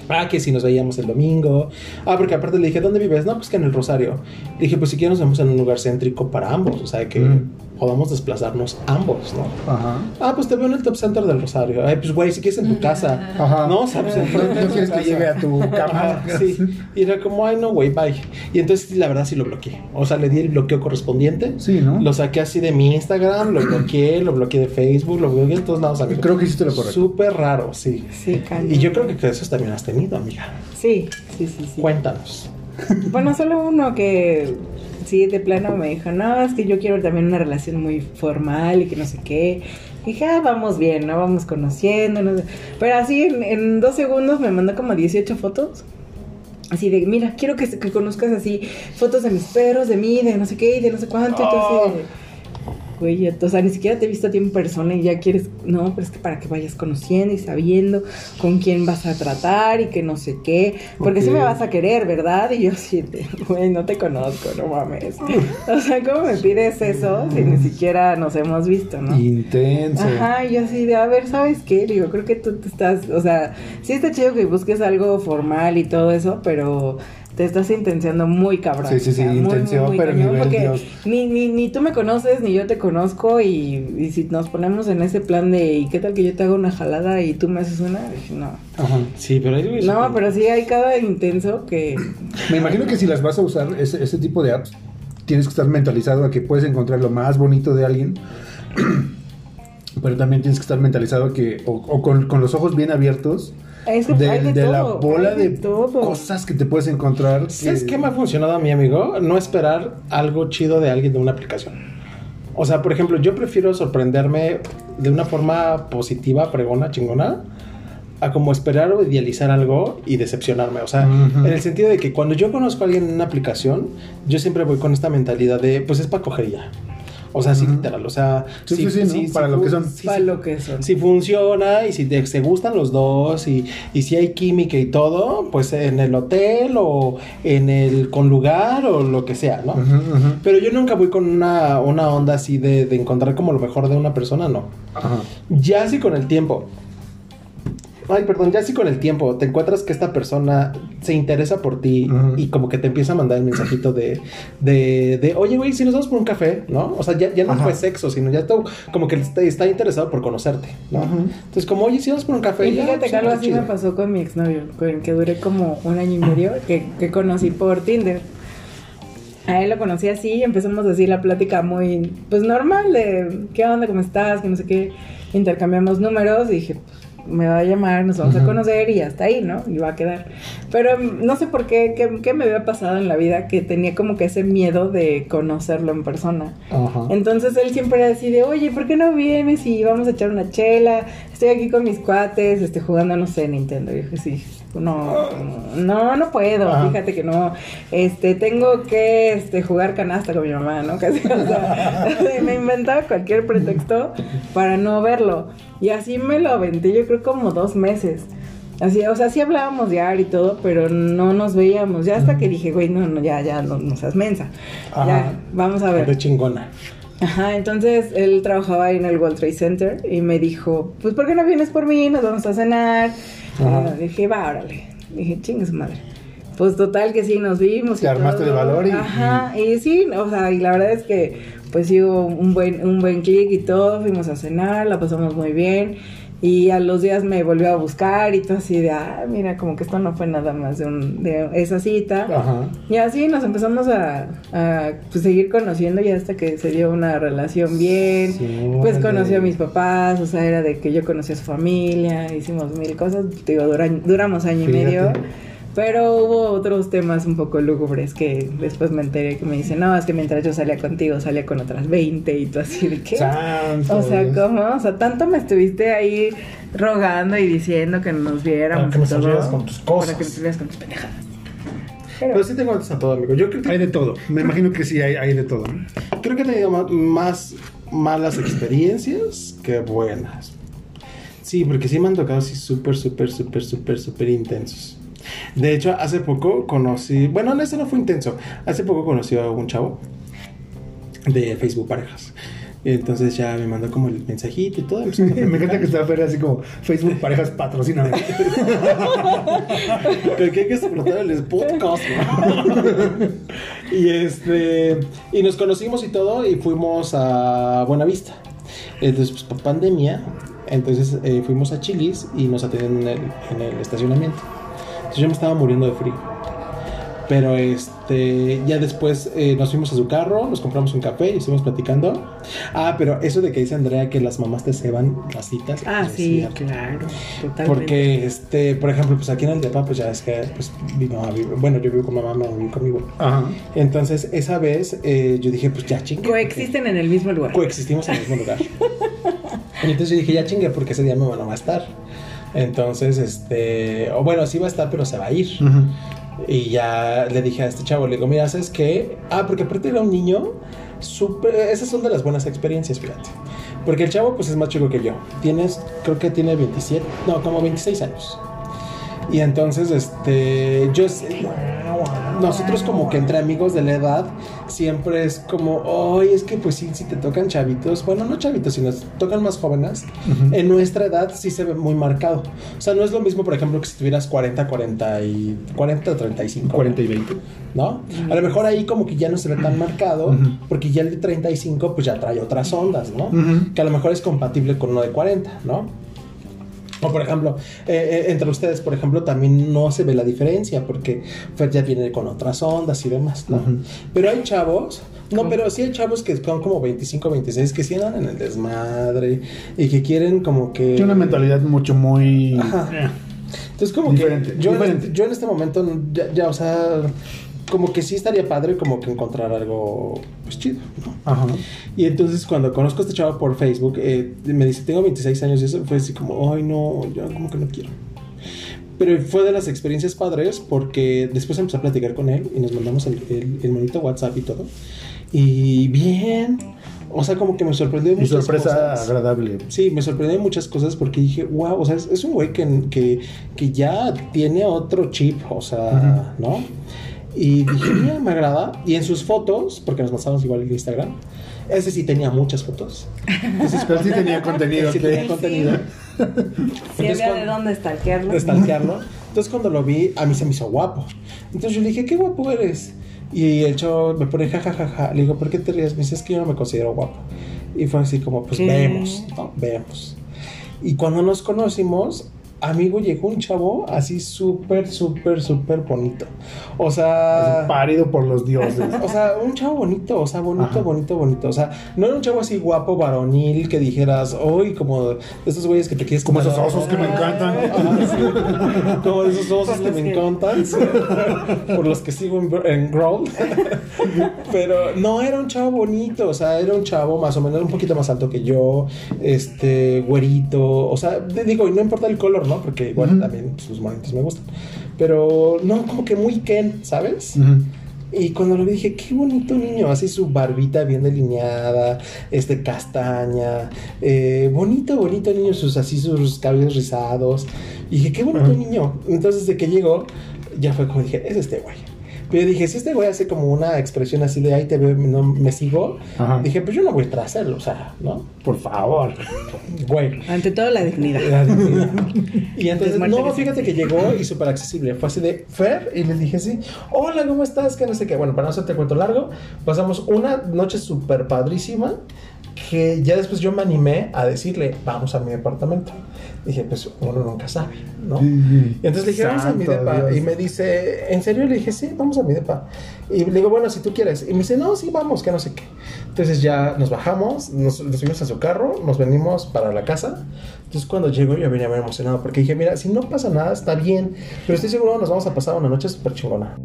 Ah, que si nos veíamos el domingo. Ah, porque aparte le dije, ¿dónde vives? No, pues que en el Rosario. Le dije, pues si quieres nos vemos en un lugar céntrico para ambos. O sea, que Mm. Podamos desplazarnos ambos, ¿no? Ajá. Ah, pues te veo en el Top Center del Rosario. Ay, pues güey, si quieres en tu casa. Ajá. No, o sea, pues No, enfrente quieres que llegue a tu cama. Ajá, sí. Y era como, ay, no, güey, bye. Y entonces, la verdad, sí lo bloqueé. O sea, le di el bloqueo correspondiente. Sí, ¿no? Lo saqué así de mi Instagram, lo bloqueé, lo bloqueé de Facebook, lo bloqueé de todos lados, amigo. Creo que hiciste lo correcto. Súper raro, sí. Sí, cañón. Y yo creo que eso también has tenido, amiga. Sí, sí, sí, sí. Cuéntanos. Bueno, solo uno que sí, de plano me dijo, no, es que yo quiero también una relación muy formal y que no sé qué. Y dije, ah, vamos bien, ¿no? Vamos conociendo. no sé. Pero así en, dos segundos me mandó como 18 fotos. Así de, mira, quiero que, que conozcas así fotos de mis perros, de mí, de no sé qué, y de no sé cuánto. Así de, Güey, o sea, ni siquiera te he visto a ti en persona y ya quieres, no, pero es que para que vayas conociendo y sabiendo con quién vas a tratar y que no sé qué, porque sí Ok. me vas a querer, ¿verdad? Y yo sí, güey, no te conozco, no mames. O sea, ¿cómo me pides eso si ni siquiera nos hemos visto, no? Intenso. Ajá, y yo así de, a ver, ¿sabes qué? Digo, creo que tú te estás, o sea, sí está chido que busques algo formal y todo eso, pero te estás intenciando muy cabrón. Sí, sí, sí, o sea, muy, intención, pero cañón, nivel porque Dios. Ni, ni, ni tú me conoces, ni yo te conozco, y, y si nos ponemos en ese plan de, ¿y qué tal que yo te hago una jalada y tú me haces una? No. Ajá. Sí, pero ahí No, pero sí hay cada intenso que... Me imagino que si las vas a usar, ese, ese tipo de apps, tienes que estar mentalizado a que puedes encontrar lo más bonito de alguien. Pero también tienes que estar mentalizado a que, o, o con, con los ojos bien abiertos, Es que de, hay de, de la bola hay de, de, todo. cosas que te puedes encontrar. ¿Sabes que- qué me ha funcionado a mí, amigo? No esperar algo chido de alguien de una aplicación. O sea, por ejemplo, yo prefiero sorprenderme de una forma positiva, pregona, chingona, a como esperar o idealizar algo y decepcionarme. O sea, en el sentido de que cuando yo conozco a alguien en una aplicación, yo siempre voy con esta mentalidad de, pues es para coger O sea, sí, literal. O sea, Sí, sí, sí, ¿no? Para lo que son. sí, Para sí, lo que son. si funciona y si te, se gustan los dos y, y si hay química y todo, pues en el hotel o en el con lugar o lo que sea, ¿no? Pero yo nunca voy con una, una onda así de, de encontrar como lo mejor de una persona, no. Ajá. Ya si con el tiempo. Ay, perdón, ya si con el tiempo te encuentras que esta persona se interesa por ti y como que te empieza a mandar el mensajito de, de, de oye, güey, si nos vamos por un café, ¿no? O sea, ya, ya no Ajá. fue sexo, sino ya todo, como que está, está interesado por conocerte, ¿no? Entonces, como, oye, si vamos por un café. Y ya, fíjate pues, que algo así chido. me pasó con mi exnovio, con el que duré como un año y medio, que, que conocí por Tinder. A él lo conocí así y empezamos así la plática muy, pues normal, de qué onda, cómo estás, que no sé qué. Intercambiamos números y dije, pues, me va a llamar, nos vamos a conocer y ya está ahí, ¿no? Y va a quedar. Pero mm, no sé por qué, qué, qué me había pasado en la vida que tenía como que ese miedo de conocerlo en persona. Entonces él siempre era así de, oye, ¿por qué no vienes y vamos a echar una chela? Estoy aquí con mis cuates, este, jugando, no sé, Nintendo. Y dije, sí, no, no, no puedo, Ajá. fíjate que no. Este, tengo que este, jugar canasta con mi mamá, ¿no? Casi, o sea, me inventaba cualquier pretexto para no verlo. Y así me lo aventé, yo creo como dos meses. Así, o sea, sí hablábamos diario y todo, pero no nos veíamos. Ya hasta que dije, güey, no, no, ya, ya, no, no seas mensa. Ajá. Ya, vamos a ver. De chingona. Ajá, entonces él trabajaba ahí en el World Trade Center y me dijo, pues ¿por qué no vienes por mí? Nos vamos a cenar. Dije, va, órale. Dije, chingue su madre. Pues total que sí, nos vimos. Te y armaste todo. de valor y- Ajá, y sí, o sea, y la verdad es que pues sí hubo un buen, un buen clic y todo, fuimos a cenar, la pasamos muy bien. Y a los días me volvió a buscar y todo así de, ah, mira, como que esto no fue nada más de, un, de esa cita. Ajá. Y así nos empezamos a, a, pues, seguir conociendo y hasta que se dio una relación bien. Sí, pues conocí a mis papás, o sea, era de que yo conocí a su familia, hicimos mil cosas, digo, dura- duramos año y medio. Pero hubo otros temas un poco lúgubres que después me enteré que me dicen, no, es que mientras yo salía contigo salía con otras 20 y tú así de qué. Santo O sea, Dios. ¿cómo? O sea, tanto me estuviste ahí rogando y diciendo que nos viéramos. Para que me salieras con tus cosas. Para que me salieras con tus pendejadas. Pero, Pero sí tengo a todo, amigo. Yo creo que Hay de todo. Me imagino que sí, hay, hay de todo. Creo que he tenido ma- más malas experiencias que buenas. Sí, porque sí me han tocado así súper, súper, súper, súper, súper intensos. De hecho, hace poco conocí, bueno, no, ese no fue intenso. Hace poco conocí a un chavo de Facebook Parejas. Entonces ya me mandó como el mensajito y todo. Me encanta que está fuera así como Facebook parejas patrocina. Que hay que explotar el podcast. ¿no? y este y nos conocimos y todo y fuimos a Buenavista. Entonces, pues por pandemia, entonces eh, fuimos a Chilis y nos atendieron en el, en el estacionamiento. Entonces yo me estaba muriendo de frío. Pero este, ya después eh, nos fuimos a su carro, nos compramos un café y estuvimos platicando. Ah, pero eso de que dice Andrea que las mamás te ceban las citas. ah, sí, cierto. claro, totalmente. Porque, este, por ejemplo, pues aquí en el depa, pues ya es que, pues, mi mamá vive, bueno, yo vivo con mamá, mamá vive conmigo. Ajá. Entonces, esa vez, eh, yo dije, pues ya chingue. Coexisten en el mismo lugar. Coexistimos en el mismo lugar. y entonces yo dije, ya chingue, porque ese día mi mamá no va a estar. Entonces, este, o bueno, sí va a estar, pero se va a ir. Y ya le dije a este chavo, le digo, mira, ¿sabes qué? Ah, porque aparte era un niño, súper, esas son de las buenas experiencias, fíjate. Porque el chavo, pues es más chico que yo. Tienes, creo que tiene 27, no, como 26 años. Y entonces, este, yo, nosotros como que entre amigos de la edad, siempre es como, oye, es que pues sí, si te tocan chavitos, bueno, no chavitos, sino tocan más jóvenes, en nuestra edad sí se ve muy marcado. O sea, no es lo mismo, por ejemplo, que si tuvieras 40, 40 y 40 o 35. 40 y 20. ¿No? A lo mejor ahí como que ya no se ve tan marcado, porque ya el de 35 pues ya trae otras ondas, ¿no? Que a lo mejor es compatible con uno de 40, ¿no? O por ejemplo, eh, eh, entre ustedes, por ejemplo, también no se ve la diferencia porque Fer ya viene con otras ondas y demás, ¿no? Pero hay chavos, no, pero sí hay chavos que son como 25, 26 que sí andan en el desmadre y que quieren como que... Tiene una mentalidad mucho muy. Ajá. eh, Entonces como Diferente, que yo, diferente. yo en este momento ya, ya, o sea, como que sí estaría padre como que encontrar algo pues chido, ¿no? Ajá. Y entonces cuando conozco a este chavo por Facebook, eh, me dice, tengo 26 años y eso fue así como, ay no, yo como que no quiero. Pero fue de las experiencias padres porque después empecé a platicar con él y nos mandamos el, el, el monito WhatsApp y todo. Y bien, o sea, como que me sorprendió Y muchas sorpresa cosas. agradable. Sí, me sorprendió muchas cosas porque dije, wow, o sea, es, es un güey que, que, que ya tiene otro chip, o sea, ¿no? Y dije, mira, me agrada. Y en sus fotos, porque nos pasamos igual en Instagram, ese sí tenía muchas fotos. Entonces, Pero sí tenía contenido. sí tenía contenido. Si Entonces, había de dónde stalkearlo. de stalkearlo. Entonces cuando lo vi, a mí se me hizo guapo. Entonces yo le dije, qué guapo eres. Y el chavo me pone jajajaja. Le digo, ¿por qué te ríes? Me dice, es que yo no me considero guapo. Y fue así como, pues ¿Qué? vemos, ¿no? Vemos. Y cuando nos conocimos, amigo, llegó un chavo así súper, súper, súper bonito. O sea... Así, Parido por los dioses. O sea, un chavo bonito, o sea, bonito, Ajá. bonito, bonito. O sea, no era un chavo así guapo, varonil, que dijeras, hoy como de esos güeyes que te quieres Como esos osos que me encantan. Ajá, sí. Como de esos osos que me encantan. sí. Por los que sigo en, en Growl. Pero no, era un chavo bonito. O sea, era un chavo más o menos un poquito más alto que yo. Este, güerito. O sea, digo, y no importa el color, ¿no? Porque igual Ujú. también pues, los monitos me gustan. Pero no, como que muy Ken, ¿sabes? Y cuando lo vi dije, qué bonito niño, así su barbita bien delineada, este castaña, eh, bonito, bonito niño, sus así sus cabellos rizados. Y dije, qué bonito niño. Entonces de que llegó, ya fue como dije, es este güey. Pero yo dije, si este güey hace como una expresión así de ahí te veo, no me sigo, Ajá. dije, pues yo no voy a hacerlo, o sea, ¿no? Por favor. Güey. Ante todo, la dignidad. La dignidad. Y entonces, no, fíjate que llegó y súper accesible. Fue así de Fer, y le dije sí, hola, ¿cómo estás? Que no sé qué. Bueno, para no hacerte cuento largo, pasamos una noche súper padrísima. Que ya después yo me animé a decirle, vamos a mi departamento. Dije, pues uno nunca sabe, ¿no? Y entonces le dije, vamos a mi depa. Dios. Y me dice, ¿en serio? Le dije, sí, vamos a mi depa. Y le digo, bueno, si tú quieres. Y me dice, no, sí, vamos, que no sé qué. Entonces ya nos bajamos, nos, nos subimos a su carro, nos venimos para la casa. Entonces cuando llego yo venía muy emocionado porque dije, mira, si no pasa nada, está bien. Pero estoy seguro nos vamos a pasar una noche súper chingona.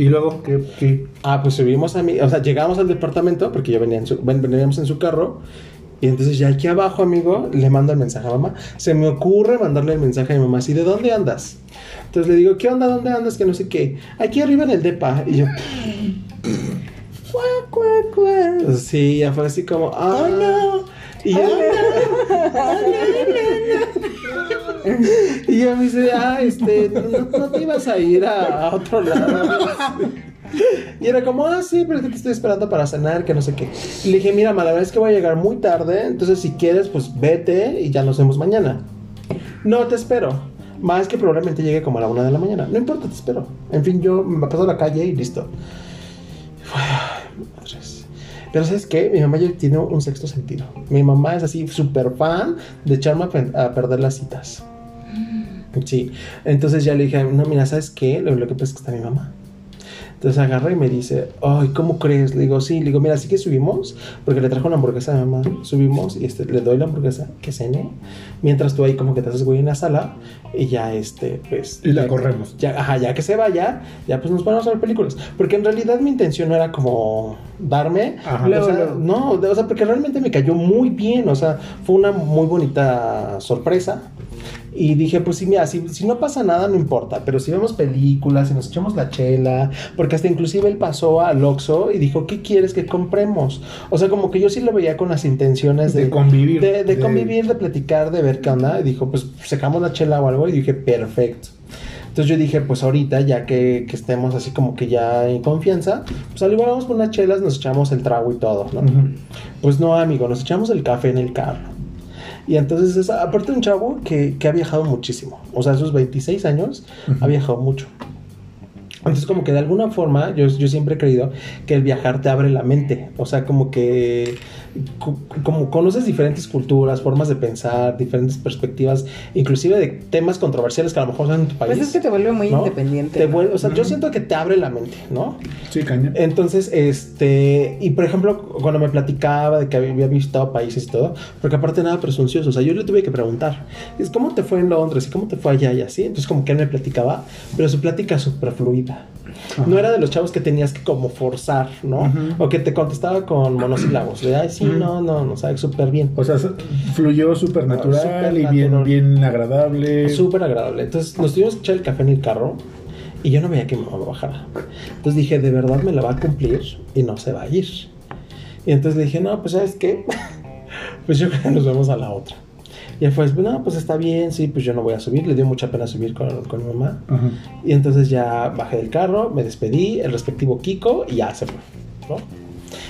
Y luego, ¿qué? qué? Ah, pues subimos a mi, o sea, llegamos al departamento porque yo venía en su, ven- veníamos en su carro. Y entonces ya aquí abajo, amigo, le mando el mensaje a mamá. Se me ocurre mandarle el mensaje a mi mamá así, ¿de dónde andas? Entonces le digo, ¿qué onda? ¿Dónde andas? Que no sé qué. Aquí arriba en el depa. Y yo. Sí, ya fue así como, oh no. Y yo, y ella me dice, ah, este, no, te ibas a ir a, otro lado. Y era como, ah, sí, pero es que te estoy esperando para cenar, que no sé qué. Y le dije, mira, ma, la verdad es que voy a llegar muy tarde, entonces si quieres, pues vete y ya nos vemos mañana. No, te espero. Más que probablemente llegue como a la una de la mañana. No importa, te espero. En fin, yo me paso a la calle y listo. Madres. Pero ¿sabes qué? Mi mamá ya tiene un sexto sentido. Mi mamá es así súper fan de echarme a, pe- a perder las citas. Sí. Entonces ya le dije, no, mira, ¿sabes qué? Lo, lo que pasa es que está mi mamá. Entonces agarra y me dice, ay, ¿cómo crees? Le digo, sí, le digo, mira, sí que subimos, porque le trajo una hamburguesa a mi mamá. Subimos y este, le doy la hamburguesa, que cene, mientras tú ahí como que te haces güey en la sala y ya, este, pues... Y la ya- corremos. Ya, ajá, ya que se vaya, ya pues nos ponemos a ver películas. Porque en realidad mi intención no era como darme. Ajá. o sea, no, de- o sea, porque realmente me cayó muy bien, o sea, fue una muy bonita sorpresa. Y dije, pues sí, mira, si, si no pasa nada, no importa. Pero si vemos películas, si nos echamos la chela, porque hasta inclusive él pasó al Oxxo y dijo, ¿qué quieres que compremos? O sea, como que yo sí lo veía con las intenciones de, De convivir. De, convivir, de platicar, de ver qué onda. Y dijo, pues sacamos la chela o algo. Y dije, perfecto. Entonces yo dije, pues ahorita, ya que, que estemos así como que ya en confianza, pues al igual vamos por unas chelas, nos echamos el trago y todo, ¿no? Pues no, amigo, nos echamos el café en el carro. Y entonces, es, aparte de un chavo que, que ha viajado muchísimo, o sea, a sus 26 años ha viajado mucho. Entonces, como que de alguna forma, yo, yo siempre he creído que el viajar te abre la mente. O sea, como que como conoces diferentes culturas, formas de pensar, diferentes perspectivas, inclusive de temas controversiales que a lo mejor son en tu país. Pues es que te vuelve muy ¿no? independiente. Te ¿no? vuelve- o sea, yo siento que te abre la mente, ¿no? Sí, caña. Entonces, este, y por ejemplo, cuando me platicaba de que había visitado países y todo, porque aparte nada presuncioso, o sea, yo le tuve que preguntar, es cómo te fue en Londres y cómo te fue allá y así, entonces como que él me platicaba, pero su plática súper fluida. No era de los chavos que tenías que como forzar, ¿no? Ajá. O que te contestaba con monosílabos, de, ay, sí, no, no, no, sabe súper bien. O sea, fluyó súper natural y bien, bien agradable. Súper agradable. Entonces nos tuvimos que echar el café en el carro y yo no veía que mi mamá bajara. Entonces dije, de verdad me la va a cumplir y no se va a ir. Y entonces le dije, no, pues sabes qué, pues yo creo que nos vemos a la otra. Y él fue, no, pues está bien, sí, pues yo no voy a subir. Le dio mucha pena subir con, con mi mamá. Ajá. Y entonces ya bajé del carro, me despedí, el respectivo Kiko y ya se fue, ¿no?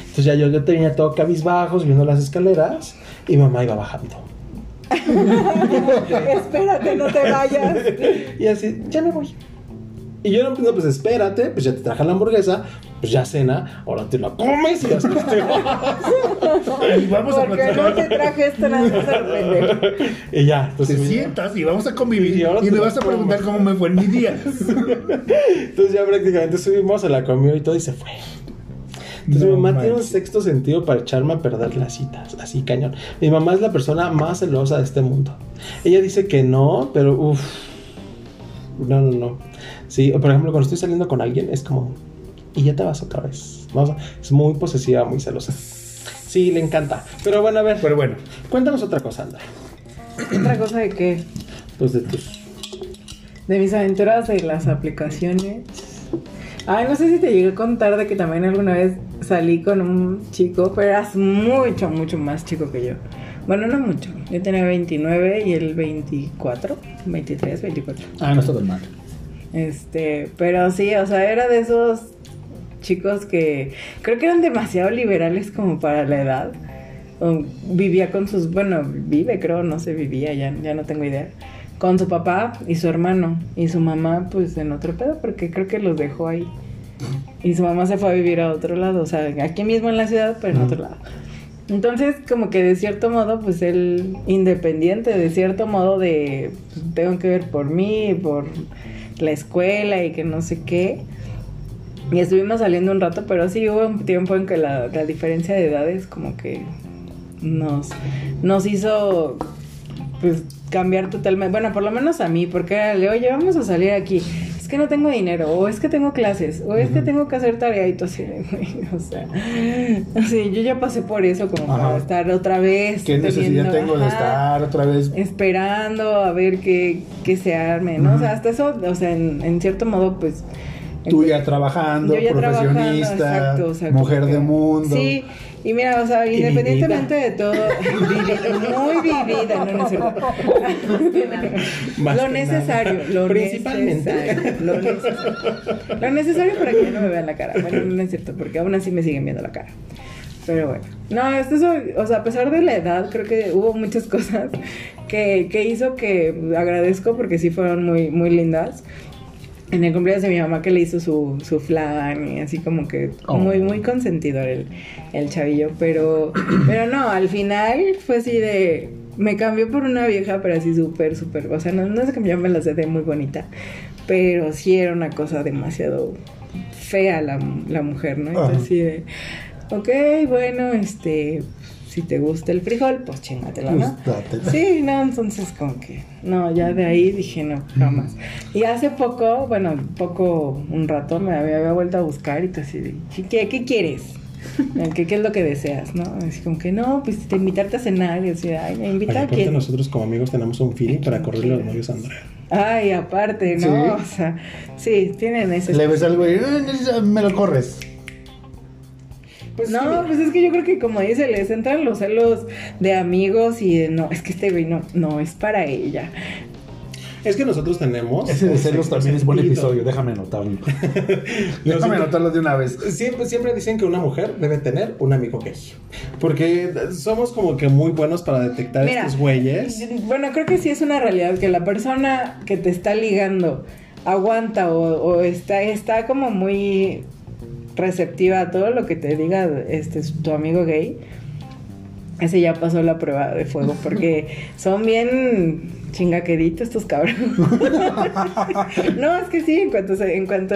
Entonces ya yo, yo tenía todo cabizbajos, viendo las escaleras y mamá iba bajando. Espérate, no te vayas. Y así, ya me voy. Y yo no, no, pues espérate, pues ya te traje la hamburguesa, pues ya cena, ahora te la comes y después te vas. Y vamos a Porque no te traje esto nada más y ya, Te entonces, sientas y vamos a convivir Y ahora y te me vas a preguntar cómo me fue en mi día. entonces ya prácticamente subimos, se la comió y todo y se fue. Entonces No mi mamá tiene un sexto sentido para echarme a perder las citas, así cañón. Mi mamá es la persona más celosa de este mundo. Ella dice que no, pero uff. No, no, no. Sí, por ejemplo, cuando estoy saliendo con alguien es como, y ya te vas otra vez. Es muy posesiva, muy celosa. Sí, le encanta. Pero bueno, a ver, Pero bueno, cuéntanos otra cosa, Andra. Otra cosa de que Pues de tus. de mis aventuras de las aplicaciones. Ay, no sé si te llegué a contar de que también alguna vez salí con un chico, pero eras mucho, mucho más chico que yo. Bueno, no mucho. Yo tenía 29 y él 24, 23, 24. ah, no está tan mal. Este, pero sí, o sea, era de esos chicos que creo que eran demasiado liberales como para la edad. O vivía con sus, bueno, vive creo, no sé, vivía, ya, ya no tengo idea. Con su papá y su hermano. Y su mamá, pues en otro pedo, porque creo que los dejó ahí. Y su mamá se fue a vivir a otro lado, o sea, aquí mismo en la ciudad, pero en otro lado. Entonces, como que de cierto modo, pues él independiente, de cierto modo de pues, tengo que ver por mí, por la escuela y que no sé qué. Y estuvimos saliendo un rato, pero sí hubo un tiempo en que la, la diferencia de edades como que nos, nos hizo pues cambiar totalmente. Bueno, por lo menos a mí, porque era de, oye, vamos a salir aquí. Es que no tengo dinero, o es que tengo clases, o es que tengo que hacer tarea y todo así, o sea, yo ya pasé por eso como Ajá. para estar otra vez. ¿Qué necesidad tengo de estar otra vez? esperando a ver qué, qué se arme, ¿no? O sea, hasta eso, o sea, en, en cierto modo, pues... Tú ya trabajando, ya trabajando, profesionista, exacto, mujer de mundo. Sí, y mira, o sea, independientemente de todo, muy vivida, no, no es cierto. Lo necesario, lo Principalmente. necesario, lo necesario. Lo necesario para que no me vean la cara. Bueno, no es cierto, porque aún así me siguen viendo la cara. Pero bueno, no, esto es, o sea, a pesar de la edad, creo que hubo muchas cosas que, que hizo que agradezco porque sí fueron muy, muy lindas. En el cumpleaños de mi mamá que le hizo su, su flan y así como que Oh. muy, muy consentidor el, el chavillo. Pero, pero no, al final fue así de... Me cambió por una vieja, pero así súper, súper... O sea, no, no sé que yo me la sé de muy bonita. Pero sí era una cosa demasiado fea la, la mujer, ¿no? Entonces Ajá. así de... Ok, bueno, este... Si te gusta el frijol, pues chingatelo, ¿no? Pues, dátela. Sí, no, entonces como que, no, ya de ahí dije no, jamás. Y hace poco, bueno, poco, un rato me había, había vuelto a buscar y tú así de, ¿qué, qué quieres? ¿Qué, ¿Qué es lo que deseas, no? Así como que no, pues te invitarte a cenar y así, ay, me invita a aparte nosotros como amigos tenemos un feeling para correr los novios a Andrea. Ay, aparte, ¿no? Sí. O sea, sí, tienen ese... Le ves algo y "Eh, me lo corres. Pues no, pues es que yo creo que como dice, les entran los celos de amigos y de no, es que este güey no, no es para ella. Es que nosotros tenemos. Ese de celos también es buen episodio, déjame anotarlo. déjame anotarlo de una vez. Siempre, siempre dicen que una mujer debe tener un amigo gay. Porque somos como que muy buenos para detectar Mira, estos güeyes. Bueno, creo que sí es una realidad que la persona que te está ligando aguanta o, o está, está como muy receptiva a todo lo que te diga este tu amigo gay. Ese ya pasó la prueba de fuego porque son bien chingaqueritos estos cabrones. no, es que sí, en cuanto, en cuanto,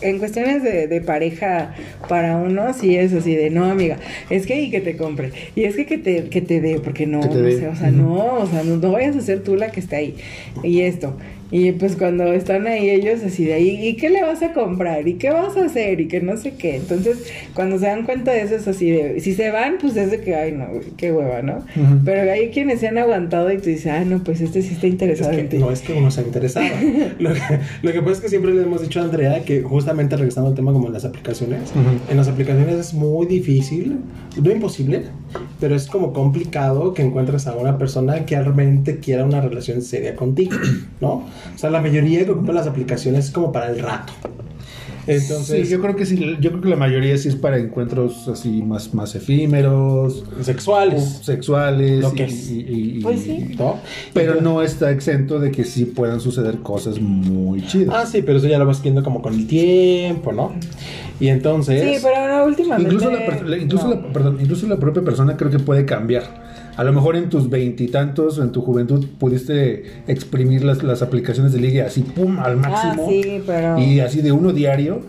en cuestiones de, de pareja para uno, sí es así de, no, amiga, es que y que te compre, y es que que te, que te dé, porque no, no sé, o sea, no, o sea, no, no vayas a ser tú la que está ahí, y esto. Y pues cuando están ahí ellos así de ahí, ¿y qué le vas a comprar? ¿Y qué vas a hacer? Y que no sé qué. Entonces, cuando se dan cuenta de eso es así de, si se van, pues es de que, ay, no, qué hueva, ¿no? Pero hay quienes se han aguantado y tú dices, ah, no, pues este sí está Es interesado en que ti. no es que uno se interesaba. lo, que, lo que pasa es que siempre le hemos dicho a Andrea que justamente regresando al tema como en las aplicaciones, en las aplicaciones es muy difícil, no imposible, pero es como complicado que encuentres a una persona que realmente quiera una relación seria contigo, ¿no? O sea, la mayoría que ocupan las aplicaciones es como para el rato. Entonces, sí, yo creo que sí, yo creo que la mayoría sí es para encuentros así más, más efímeros, sexuales, sexuales, Lo que y- es. y- y- Pues sí. ¿no? Pero no está exento de que sí puedan suceder cosas muy chidas. Ah, sí, pero eso ya lo vas viendo como con el tiempo, ¿no? Y entonces... Sí, pero no, últimamente. Incluso, la, incluso, no. la, perdón, incluso la propia persona creo que puede cambiar. A lo mejor en tus veintitantos en tu juventud pudiste exprimir las, las aplicaciones de ligue así, pum, al máximo. Ah, sí, pero. Y así de uno diario.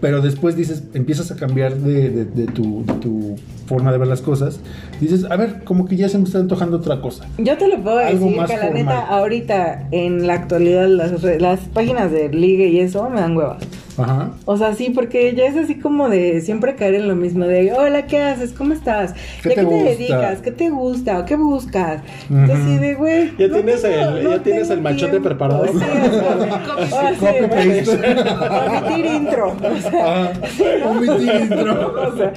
Pero después dices, empiezas a cambiar de, de- de tu, de tu forma de ver las cosas. Dices, a ver, como que ya se me está antojando otra cosa. Yo te lo puedo Algo decir más que la formal. neta, ahorita, en la actualidad, las, las páginas de ligue y eso me dan huevas. Ajá. O sea, sí, porque ya es así como de siempre caer en lo mismo de, hola, ¿qué haces? ¿Cómo estás? ¿Qué ¿Y a te qué te gusta? dedicas? ¿Qué te gusta? ¿O qué buscas? Entonces, sí, de, güey. Ya no tienes tengo- el- no ya tienes el machote tiempo. preparado. Sí, o sea, Copy paste. Omitir intro. O sea. Omitir intro. o sea,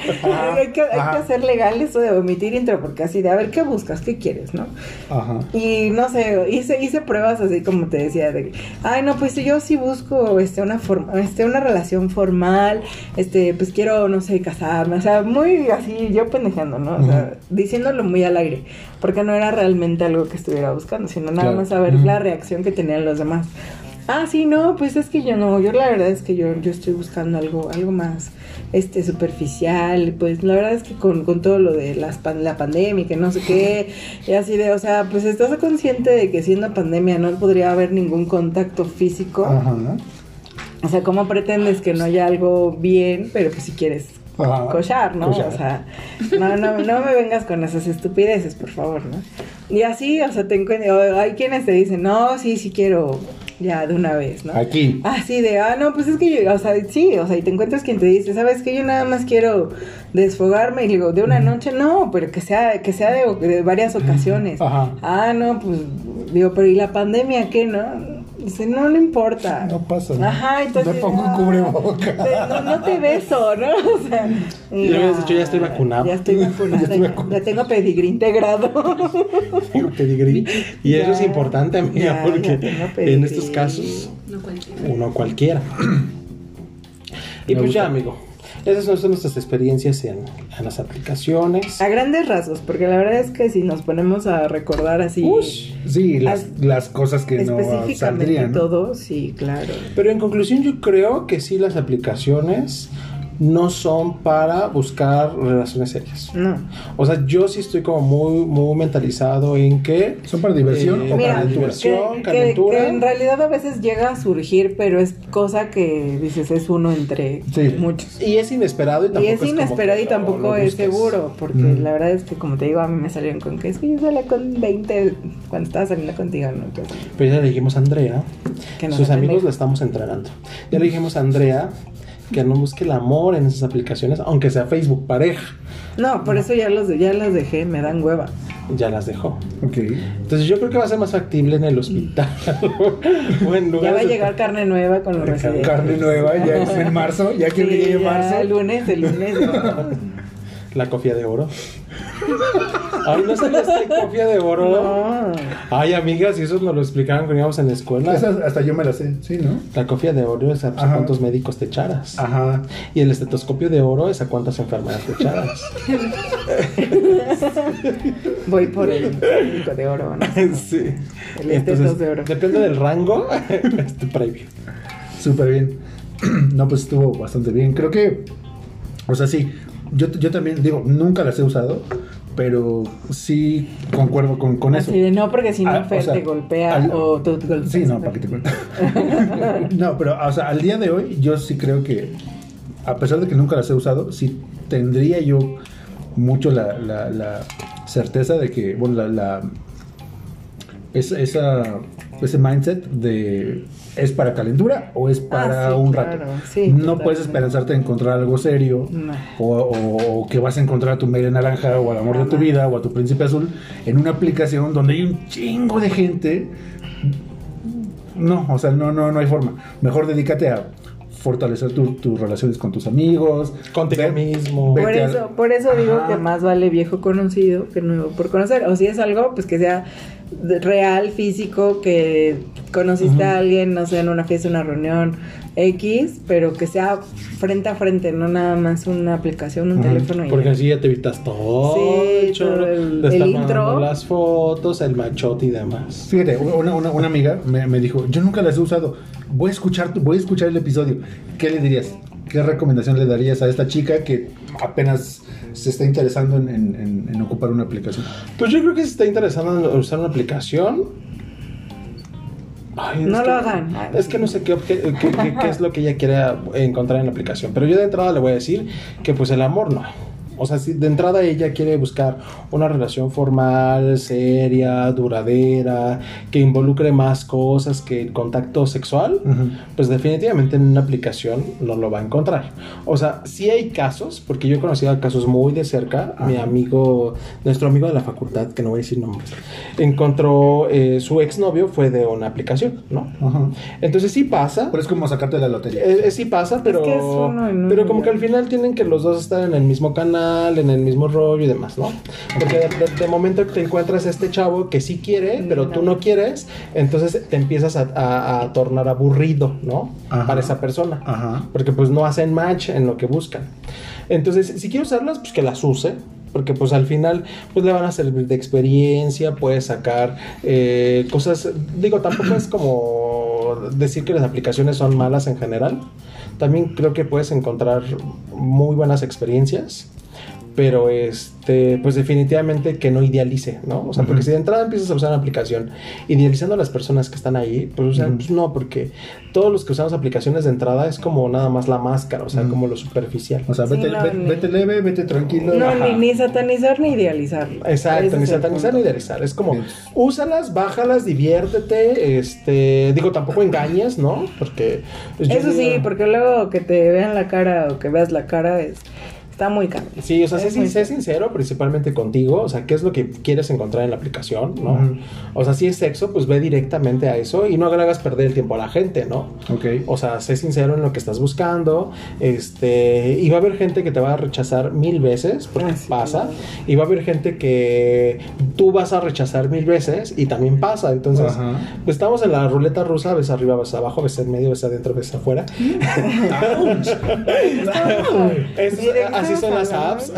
hay, que, hay que ajá. hacer legal eso de omitir intro, porque así de, a ver, ¿qué buscas? ¿Qué quieres? ¿No? Ajá. Y no sé, hice, hice pruebas así como te decía, de, ay no, pues yo sí busco este, una, forma, este, una relación formal, este, pues quiero, no sé, casarme, o sea, muy así, yo pendejando, ¿no? O sea, diciéndolo muy al aire, porque no era realmente algo que estuviera buscando, sino nada Claro. más saber Ujú. la reacción que tenían los demás. Ah, sí, no, pues es que yo no, yo la verdad es que yo, yo estoy buscando algo, algo más este superficial, pues la verdad es que con, con todo lo de las pan- la pandemia, y que no sé qué, y así de, o sea, pues estás consciente de que siendo pandemia no podría haber ningún contacto físico. Ajá. O sea, ¿cómo pretendes que no haya algo bien, pero pues si quieres Ajá. cochar, ¿no? Cochar. O sea, no, no, no me vengas con esas estupideces, por favor, ¿no? Y así, o sea, te encuentro, hay quienes te dicen, no, sí, sí quiero ya de una vez, ¿no? Aquí. Así de, ah, no, pues es que yo, o sea, sí, o sea, y te encuentras quien te dice, ¿sabes que Yo nada más quiero desfogarme y digo, de una noche, no, pero que sea, que sea de, de varias ocasiones. Ajá. Ah, no, pues, digo, pero ¿y la pandemia qué, no? Dice, no, no importa. No pasa nada. Ajá, entonces. Me pongo un ah, cubrebocas. te- No, no te beso, ¿no? O sea. Y le hubieras dicho, ya estoy vacunado. Ya estoy vacunada. Ya estoy ya, ya tengo pedigrí integrado. Tengo pedigrí. Y eso es Ya, importante, amiga, ya, porque ya en estos casos, No cualquiera. uno cualquiera. y pues ya, amigo. Esas son nuestras experiencias en, en las aplicaciones. A grandes rasgos, porque la verdad es que si nos ponemos a recordar así. Ush. Sí, las, las cosas que no saldrían. ¿no? todo, sí, claro. Pero en conclusión, yo creo que sí, las aplicaciones no son para buscar relaciones serias. No. O sea, yo sí estoy como muy, muy mentalizado en que ¿Son para diversión Eh, o Mira, para que, diversión, que- calentura. que en realidad a veces llega a surgir, pero es cosa que dices es uno entre Sí. muchos. Y es inesperado y Y tampoco es como inesperado y tampoco es seguro, porque Mm. la verdad es que como te digo, a mí me salieron con que es que yo salí con 20 cuando estaba saliendo contigo, ¿no? Entonces, Pero ya le dijimos a Andrea, Que sus amigos la estamos entrenando. Ya le dijimos a Andrea que no busque el amor en esas aplicaciones, aunque sea Facebook pareja. no, por eso ya los ya las dejé, me dan hueva. Ya las dejó. Ok. Entonces yo creo que va a ser más factible en el hospital. o en Ya va a de- llegar carne nueva con los residentes. Carne nueva, ya es en marzo, ya quiero que Sí, llegue ya, marzo. El lunes, el lunes. La cofia de oro. Ay, no sabía esta cofia de oro. No. Ay, amigas, y eso nos lo explicaban cuando íbamos en la escuela. Esa hasta yo me la sé, sí, ¿no? La cofia de oro es a Ajá. cuántos médicos te echaras. Ajá. Y el estetoscopio de oro es a cuántas enfermeras te echaras. Voy por el médico de oro, ¿no? sí. El estetos de oro. Depende del rango este previo. Súper bien. No, pues estuvo bastante bien. Creo que, o sea, sí, yo, yo también digo, nunca las he usado, pero sí concuerdo con, con eso. De no, porque si no, Ah, Fer o sea, te golpea al- o tú te golpeas. Sí, no, para que te cuente. no, pero, o sea, al día de hoy, yo sí creo que, a pesar de que nunca las he usado, sí tendría yo mucho la, la, la certeza de que, bueno, la, la- esa, esa- ese mindset de es para calentura o es para Ah, sí, un claro, rato. sí, no totalmente. puedes esperanzarte a encontrar algo serio No. o, o- o que vas a encontrar a tu media naranja o al amor de tu vida o a tu príncipe azul en una aplicación donde hay un chingo de gente. No, o sea, no, no, no hay forma. Mejor dedícate a fortalecer tu- tus relaciones con tus amigos. Contigo Ve- mismo. Por eso, al- por eso digo Ajá. que más vale viejo conocido que nuevo por conocer. O si es algo, pues que sea real, físico, que conociste a alguien, no sé, en una fiesta, una reunión X, pero que sea frente a frente, no nada más una aplicación, un teléfono. y Porque así ya te evitas todo. Sí, todo el- estar el intro. Las fotos, el machote y demás. Fíjate, una, una, una amiga me, me dijo, yo nunca las he usado, voy a, escuchar, voy a escuchar el episodio. ¿Qué le dirías? ¿Qué recomendación le darías a esta chica que apenas se está interesando en, en- en- en ocupar una aplicación? Pues yo creo que si está interesado en usar una aplicación. Ay, No que- lo hagan. Es que no sé qué, obje- qué, qué- qué es lo que ella quiere encontrar en la aplicación. Pero yo de entrada le voy a decir que pues el amor no. O sea, si de entrada ella quiere buscar una relación formal, seria, duradera, que involucre más cosas que el contacto sexual, pues definitivamente en una aplicación no lo va a encontrar. O sea, sí hay casos, porque yo he conocido casos muy de cerca. Mi Ajá. amigo, nuestro amigo de la facultad, que no voy a decir nombres, encontró eh, su exnovio fue de una aplicación, ¿no? Entonces sí pasa. Pero es como sacarte la lotería. Eh, eh, sí pasa, pero, que es uno en un pero como que al final tienen que los dos estar en el mismo canal, en el mismo rollo y demás, ¿no? Porque de, de- de momento que te encuentras este chavo que sí quiere, pero tú no quieres, entonces te empiezas a, a- a tornar aburrido, ¿no? Ajá. Para esa persona. Ajá. Porque pues no hacen match en lo que buscan. Entonces, si quiere usarlas, pues que las use. Porque pues al final pues le van a servir de experiencia, puede sacar eh, cosas, digo, tampoco es como decir que las aplicaciones son malas en general. También creo que puedes encontrar muy buenas experiencias. Pero este, pues definitivamente que no idealice, ¿no? O sea, porque si de entrada empiezas a usar una aplicación idealizando a las personas que están ahí, pues, o sea, pues no, porque todos los que usamos aplicaciones de entrada es como nada más la máscara, o sea, como lo superficial. O sea, Sí, vete, no, ve- ni- vete leve, vete tranquilo. No, ni, ni satanizar ni idealizar. Exacto, Ese ni satanizar punto. ni idealizar. Es como, úsalas, bájalas, diviértete, este, digo, tampoco engañes, ¿no? Porque... pues, yo Eso sí, porque luego que te vean la cara o que veas la cara es, está muy caro. Sí, o sea, sé, Es muy sé sincero, principalmente contigo, o sea, qué es lo que quieres encontrar en la aplicación, ¿no? O sea, si es sexo, pues ve directamente a eso y no hagas perder el tiempo a la gente, ¿no? Ok. O sea, sé sincero en lo que estás buscando. Este, y va a haber gente que te va a rechazar mil veces, porque Ah, sí, pasa. claro. Y va a haber gente que tú vas a rechazar mil veces y también pasa. Entonces, pues estamos en la ruleta rusa, ves arriba, ves abajo, ves en medio, ves adentro, ves afuera. Así son las apps.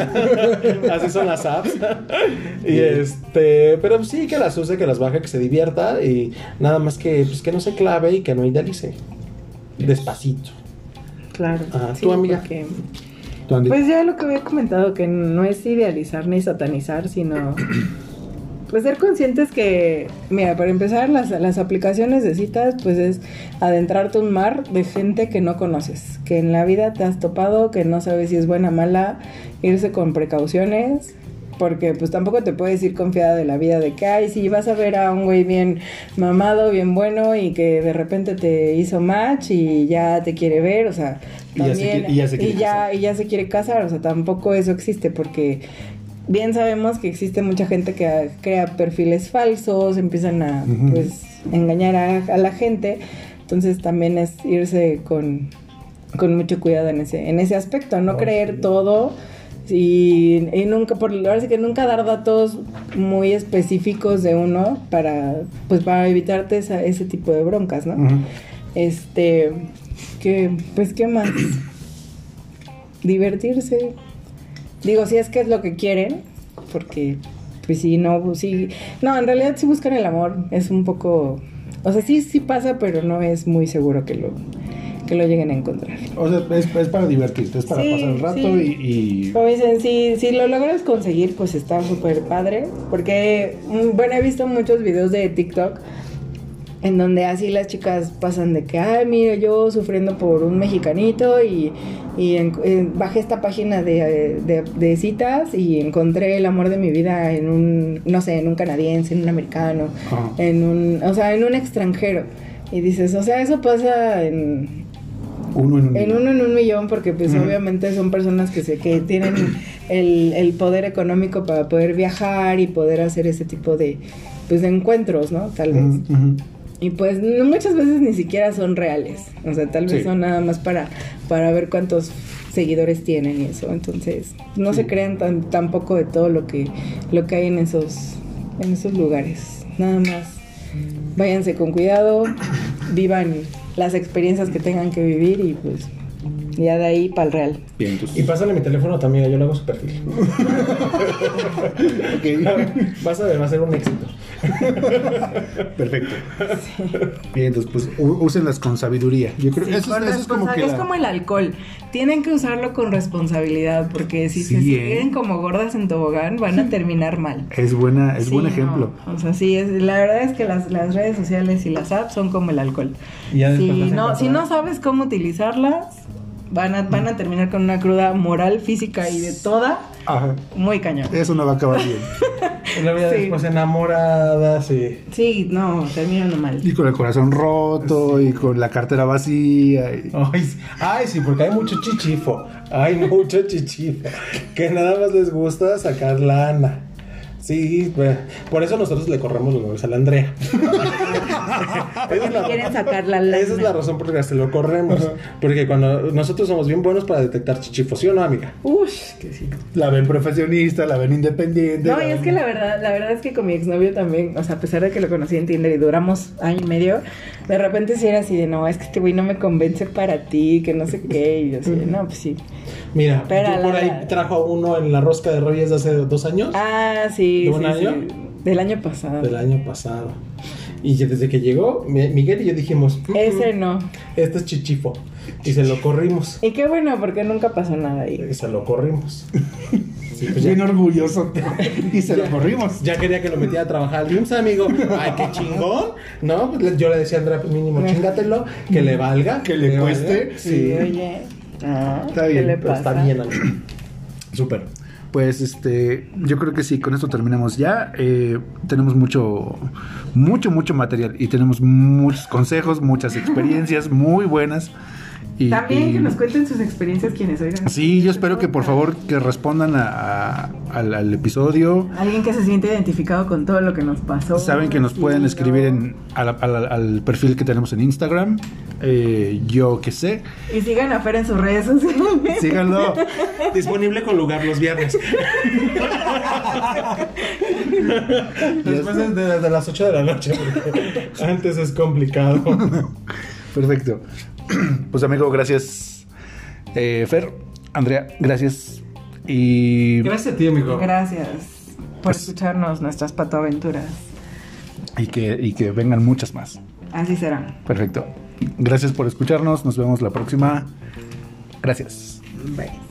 así son las apps. y este, pero sí que las use, que las baje, que se divierta y nada más que pues que no se clave y que no idealice. Despacito. Claro. Ajá, ¿tu amiga? porque-. Pues ya lo que había comentado, que no es idealizar ni satanizar, sino pues ser conscientes que, mira, para empezar, las, las aplicaciones de citas, pues es adentrarte a un mar de gente que no conoces, que en la vida te has topado, que no sabes si es buena o mala, irse con precauciones. Porque pues tampoco te puedes ir confiada de la vida de que, ay, si vas a ver a un güey bien mamado, bien bueno y que de repente te hizo match y ya te quiere ver, o sea, Y ya se también, quiere- y ya se quiere y ya- casar. y ya se quiere casar, o sea, tampoco eso existe porque bien sabemos que existe mucha gente que crea perfiles falsos, empiezan a pues engañar a, a la gente, entonces también es irse con, con mucho cuidado en ese, en ese aspecto, no Oh, creer sí. todo y, y nunca, por ahora sí que nunca dar datos muy específicos de uno para, pues para evitarte esa- ese tipo de broncas, ¿no? Este, que, pues, ¿qué más? Divertirse. Digo, si es que es lo que quieren, porque, pues, si no, pues, sí. No, en realidad, si buscan el amor, es un poco. O sea, sí, sí pasa, pero no es muy seguro que lo, que lo lleguen a encontrar. O sea, es, es para divertirte, es para Sí, pasar el rato sí. y, y- Como dicen, si, si lo logras conseguir, pues está súper padre. Porque, mm, bueno, he visto muchos videos de TikTok en donde así las chicas pasan de que, ay, mira, yo sufriendo por un mexicanito y, y en- en- bajé esta página de, de- de citas y encontré el amor de mi vida en un, no sé, en un canadiense, en un americano, Ajá. en un, o sea, en un extranjero. Y dices, o sea, eso pasa en, uno en un en uno en un millón, porque pues obviamente son personas que se que tienen el, el poder económico para poder viajar y poder hacer ese tipo de pues de encuentros, ¿no? Tal vez. Ujú. Y pues no, muchas veces ni siquiera son reales. O sea, tal vez Sí. son nada más para, para ver cuántos seguidores tienen y eso. Entonces, no se crean tan, tampoco de todo lo que, lo que hay en esos, en esos lugares. nada más váyanse con cuidado, vivan las experiencias que tengan que vivir y pues ya de ahí para el real. Bien, entonces. Y pásale mi teléfono también, yo le hago su perfil. Ok. Vas a ver, va a ser un éxito. Perfecto. Bien, entonces, pues úsenlas con sabiduría. Yo creo Sí, que eso, con es- eso es como que. es como el alcohol. Tienen que usarlo con responsabilidad porque si se Sí, ¿eh? siguen como gordas en tobogán van a terminar mal. Es buena, es Sí, buen no. ejemplo. O sea, sí, es, la verdad es que las, las redes sociales y las apps son como el alcohol. Y ya después Si no, si no sabes cómo utilizarlas, van a, van a terminar con una cruda moral, física y de toda Ajá. muy cañón. Eso no va a acabar bien. Ya Sí. después enamoradas y... Sí, no, terminan mal. Y con el corazón roto y con la cartera vacía. y- Ay, sí- ay, sí, porque hay mucho chichifo. Hay mucho chichifo. Que nada más les gusta sacar lana. Sí, bueno, por eso nosotros le corremos los nombres a la Andrea. Esa es la- Quieren sacar la lana. Esa es la razón por la que se lo corremos. Porque cuando nosotros somos bien buenos para detectar chichifos, ¿sí o no, amiga? Ush, que sí. La ven profesionista, la ven independiente. No, y es ven- que la verdad, la verdad es que con mi exnovio también, o sea, a pesar de que lo conocí en Tinder y duramos año y medio, de repente sí era así de, no, es que este güey no me convence para ti, que no sé qué, y yo así de, no, pues sí. Mira, Espera, yo por la- ahí trajo a uno en la rosca de Reyes de hace dos años. Ah, sí. ¿De un sí, año? sí. Del año pasado. Del año pasado. Y desde que llegó, Mi- Miguel y yo dijimos, "Mm, Ese no. este es chichifo. Y se lo corrimos. Y qué bueno, porque nunca pasó nada ahí. Y se lo corrimos. Sí, pues ya, Bien orgulloso. y se lo corrimos. ya quería que lo metiera a trabajar al IMSS, amigo. Ay, qué chingón. No, pues yo le decía a Andrea, pues mínimo, chingatelo, que le valga. Que le cueste. Sí, Sí, oye. Ah, Está ¿Qué bien, le pasa? está bien, amigo. Súper. Pues este, yo creo que sí, con esto terminamos ya. Eh, tenemos mucho, mucho, mucho material y tenemos muchos consejos, muchas experiencias muy buenas. Y, También y- que nos cuenten sus experiencias quienes oigan. Sí, yo espero que por favor que respondan a- a- al, al episodio. Alguien que se siente identificado con todo lo que nos pasó. Saben que nos Sí, pueden escribir en, al, al- al perfil que tenemos en Instagram. Eh, yo que sé. Y sigan a Fer en sus redes sociales. Síganlo. Disponible con lugar los viernes. Después de, de- de las 8 de la noche, porque antes es complicado. Perfecto. Pues amigo, gracias. Eh, Fer, Andrea, gracias. Y, Gracias a ti, amigo. Gracias por Pues- escucharnos nuestras patoaventuras. y, que, y que vengan muchas más. Así será. Perfecto. Gracias por escucharnos. Nos vemos la próxima. Gracias. Bye.